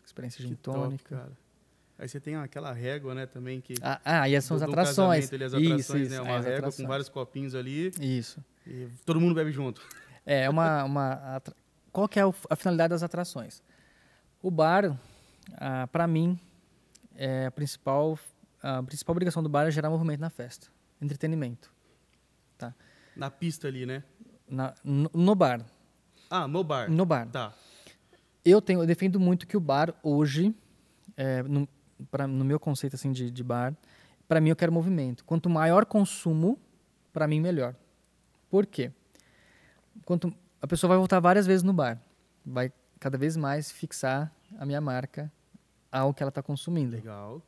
Experiência gin top, tônica. Aí você tem aquela régua, né, também, que... Ah, ah, e são as atrações. casamento ali, as Isso, atrações, né? isso, Uma as régua atrações. com vários copinhos ali Isso. e todo mundo bebe junto. É uma, uma atra- qual que é a finalidade das atrações? O bar, para mim, é a principal a principal obrigação do bar é gerar movimento na festa. entretenimento. Na pista ali, né? Na- no, no bar. Ah, no bar. No bar. Tá. Eu tenho, eu defendo muito que o bar hoje, é, no, pra- no meu conceito assim de, de bar, para mim eu quero movimento. Quanto maior consumo, para mim melhor. Por quê? Quanto a pessoa vai voltar várias vezes no bar, vai cada vez mais fixar a minha marca ao que ela está consumindo. Legal.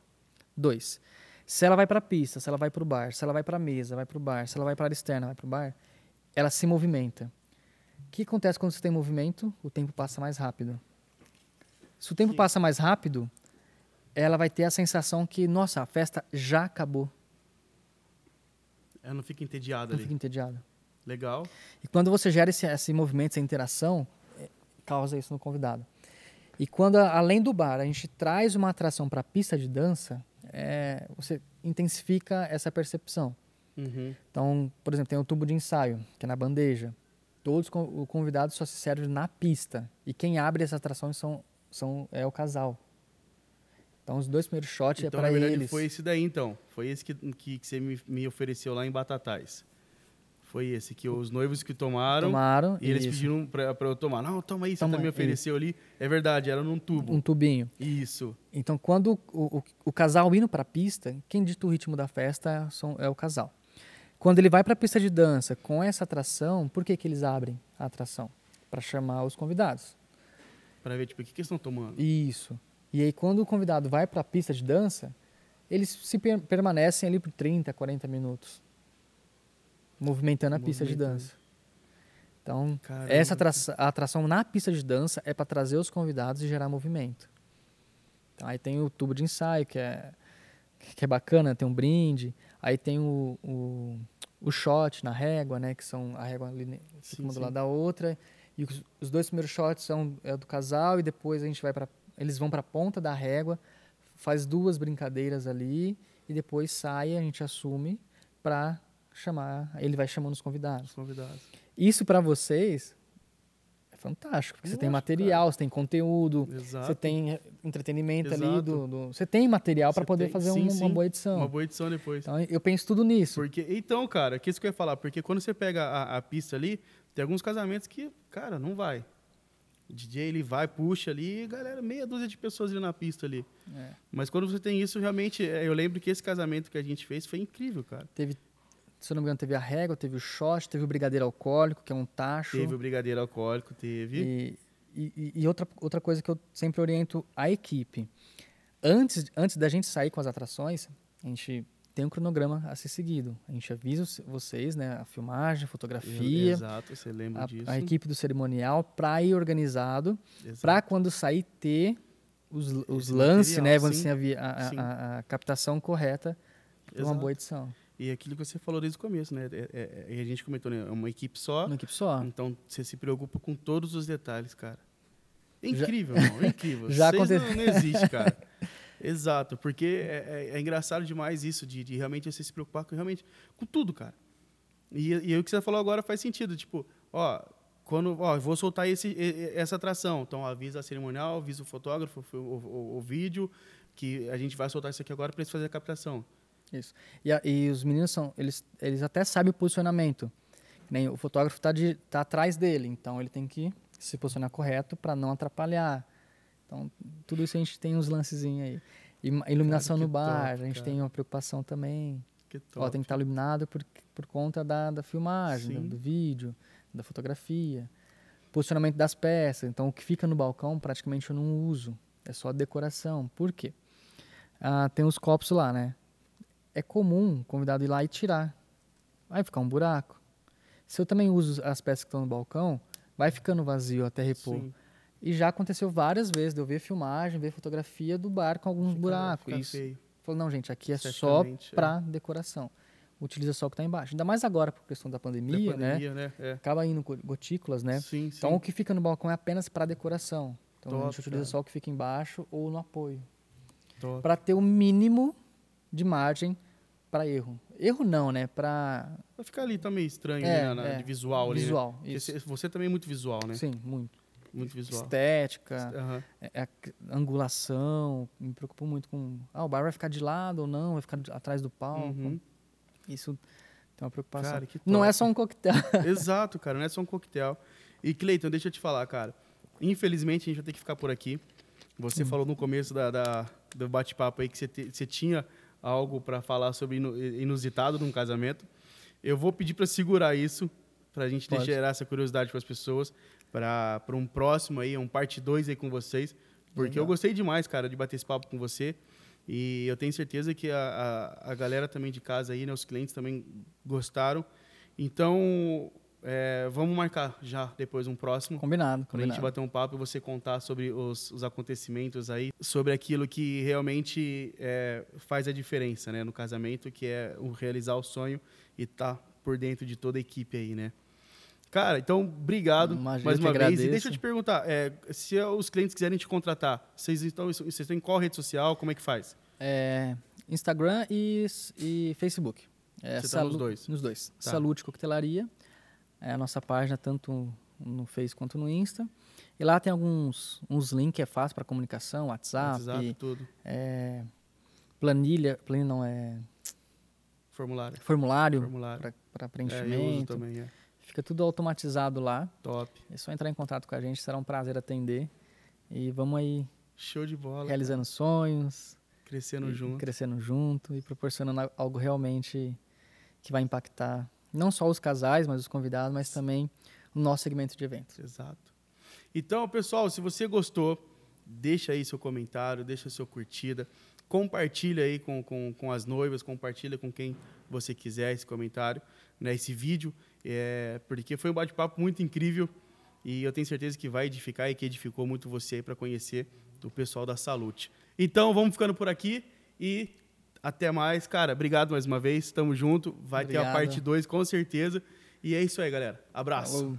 Dois, se ela vai para a pista, se ela vai para o bar, se ela vai para a mesa, vai para o bar, se ela vai para a área externa, vai para o bar, ela se movimenta. O que acontece quando você tem movimento? O tempo passa mais rápido. Se o tempo Sim. passa mais rápido, ela vai ter a sensação que, nossa, a festa já acabou. Ela não fica entediada Não ali. fica entediada. Legal. E quando você gera esse, esse movimento, essa interação, é, causa isso no convidado. E quando, além do bar, a gente traz uma atração para a pista de dança, é, você intensifica essa percepção. Uhum. Então, por exemplo, tem o tubo de ensaio, que é na bandeja. Todos con- o convidado só se serve na pista. E quem abre essas atrações são, são, é o casal. Então, os dois primeiros shots Então, é para eles. foi esse daí, então. Foi esse que, que, que você me, me ofereceu lá em Batatais. Foi esse, que os noivos que tomaram, Tomaram e eles isso, pediram pra eu tomar. Não, toma aí, você Toma também aí. ofereceu ali. É verdade, era num tubo. um tubinho. Isso. Então, quando o, o, o casal indo para a pista, quem dita o ritmo da festa são, é o casal. Quando ele vai para a pista de dança com essa atração, por que, que eles abrem a atração? Para chamar os convidados. Pra ver, tipo, o que, que eles estão tomando? Isso. E aí, quando o convidado vai para a pista de dança, eles se per- permanecem ali por 30, 40 minutos, movimentando a pista de dança. Então, Caramba. essa atração, a atração na pista de dança é para trazer os convidados e gerar movimento. Então, aí tem o tubo de ensaio, que é, que é bacana, tem um brinde. Aí tem o, o, o shot na régua, né? Que são a régua ali ne- Sim, uma do sim. lado da outra. E os, os dois primeiros shots são é do casal e depois a gente vai para eles vão para a ponta da régua, faz duas brincadeiras ali e depois sai, a gente assume para chamar, ele vai chamando os convidados. Os convidados. Isso para vocês é fantástico, porque você tem material, você tem conteúdo, Exato. você tem entretenimento ali, Exato. do, do- você tem material para poder tem- fazer sim, um- uma sim. boa edição. Uma boa edição depois. Então eu penso tudo nisso. Porque, então, cara, que isso que eu ia falar, porque quando você pega a, a pista ali, tem alguns casamentos que, cara, não vai. O DJ ele vai, puxa ali, e galera, meia dúzia de pessoas ali na pista ali. É. Mas quando você tem isso, realmente, é, eu lembro que esse casamento que a gente fez foi incrível, cara. Teve, se eu não me engano, teve a régua, teve o shot, teve o brigadeiro alcoólico, que é um tacho. Teve o brigadeiro alcoólico, teve. E, e, e outra, outra coisa que eu sempre oriento a equipe. Antes, antes da gente sair com as atrações, a gente tem um cronograma a ser seguido. A gente avisa vocês, né? A filmagem, a fotografia, Exato, você lembra a, disso. a equipe do cerimonial para ir organizado, para quando sair ter os, os lances, né? Vamos sim. dizer, a a, a- captação correta para uma boa edição. E aquilo que você falou desde o começo, né? É- é- é- a gente comentou, né? É uma equipe só. Uma equipe só. Então você se preocupa com todos os detalhes, cara. É Já- incrível, irmão. É incrível. Já Vocês aconte- não, não existe, cara. Exato, porque é, é- é engraçado demais isso, de, de realmente você se preocupar com, realmente, com tudo, cara. E, e o que você falou agora faz sentido. Tipo, ó, quando, ó, vou soltar esse, essa atração. Então avisa a cerimonial, avisa o fotógrafo, o, o- o vídeo, que a gente vai soltar isso aqui agora para eles fazerem a captação. Isso. E, a- e os meninos são, eles, eles até sabem o posicionamento. Nem o fotógrafo está tá atrás dele, então ele tem que se posicionar correto para não atrapalhar. Então, tudo isso a gente tem uns lancezinhos aí. E iluminação que no bar, top, a gente cara. tem uma preocupação também. Que Ó, top. tem que estar iluminado por, por conta da, da filmagem, do, do vídeo, da fotografia. Posicionamento das peças. Então, o que fica no balcão, praticamente eu não uso. É só decoração. Por quê? Ah, tem os copos lá, né? É comum o convidado ir lá e tirar. Vai ficar um buraco. Se eu também uso as peças que estão no balcão, vai ficando vazio até repor. Sim. E já aconteceu várias vezes de eu ver filmagem, ver fotografia do bar com alguns Fica- buracos. fica Isso. Falou, não, gente, aqui é só Esteticamente, é. para decoração. Utiliza só o que está embaixo. Ainda mais agora, por questão da pandemia, Da né? pandemia, né? É. Acaba indo go- gotículas, né? Sim, sim. Então, o que fica no balcão é apenas para decoração. Então, a Top, gente utiliza cara. só o que fica embaixo ou no apoio. Para ter o mínimo de margem para erro. Erro não, né? Para Vai ficar ali tá meio estranho É, na, na- é. de visual ali. né? visual. Você, você também é muito visual, né? Sim, muito. Muito visual. Estética, Aham. é- é angulação. Me preocupo muito com. Ah, o bar vai ficar de lado ou não? Vai ficar atrás do palco. Uhum. Isso tem uma preocupação. Cara, não é só um coquetel. Exato, cara, não é só um coquetel. E Cleiton, deixa eu te falar, cara. Infelizmente a gente vai ter que ficar por aqui. Você falou no começo da, da- do bate-papo aí que você, te- você tinha algo para falar sobre inu- inusitado num casamento. Eu vou pedir para segurar isso, para a gente Pode. gerar essa curiosidade para as pessoas, para um próximo aí, um parte 2 aí com vocês. Porque Legal. eu gostei demais, cara, de bater esse papo com você. E eu tenho certeza que a, a, a galera também de casa aí, né, os clientes também gostaram. Então, é, vamos marcar já depois um próximo. Combinado, Quando a gente combinado. bater um papo e você contar sobre os, os acontecimentos aí, sobre aquilo que realmente é, faz a diferença né, no casamento, que é o realizar o sonho e estar por dentro de toda a equipe aí, né? Cara, então, obrigado Imagina, mais uma vez. E deixa eu te perguntar, é, se os clientes quiserem te contratar, vocês estão, vocês estão em qual rede social? Como é que faz? É, Instagram e, e Facebook. É, Você tá nos dois? Nos dois. Tá. Salute Coquetelaria. É a nossa página, tanto no Face quanto no Insta. E lá tem alguns uns links que é fácil para comunicação, WhatsApp, WhatsApp, tudo. é, planilha, planilha não, é Formulário. formulário Formulário. para É, eu uso preenchimento. também, é. Fica tudo automatizado lá. Top. É só entrar em contato com a gente, será um prazer atender. E vamos aí Show de bola. realizando sonhos, Crescendo e junto. crescendo junto e proporcionando algo realmente que vai impactar não só os casais, mas os convidados, mas também o nosso segmento de eventos. Exato. Então, pessoal, se você gostou, deixa aí seu comentário, deixa sua curtida, compartilha aí com, com, com as noivas, compartilha com quem você quiser esse comentário, né, esse vídeo, é, porque foi um bate-papo muito incrível e eu tenho certeza que vai edificar e que edificou muito você para conhecer o pessoal da Salute. Então, vamos ficando por aqui e até mais. Cara, obrigado mais uma vez, tamo junto, vai ter a parte 2 com certeza. E é isso aí, galera. Abraço. Falou.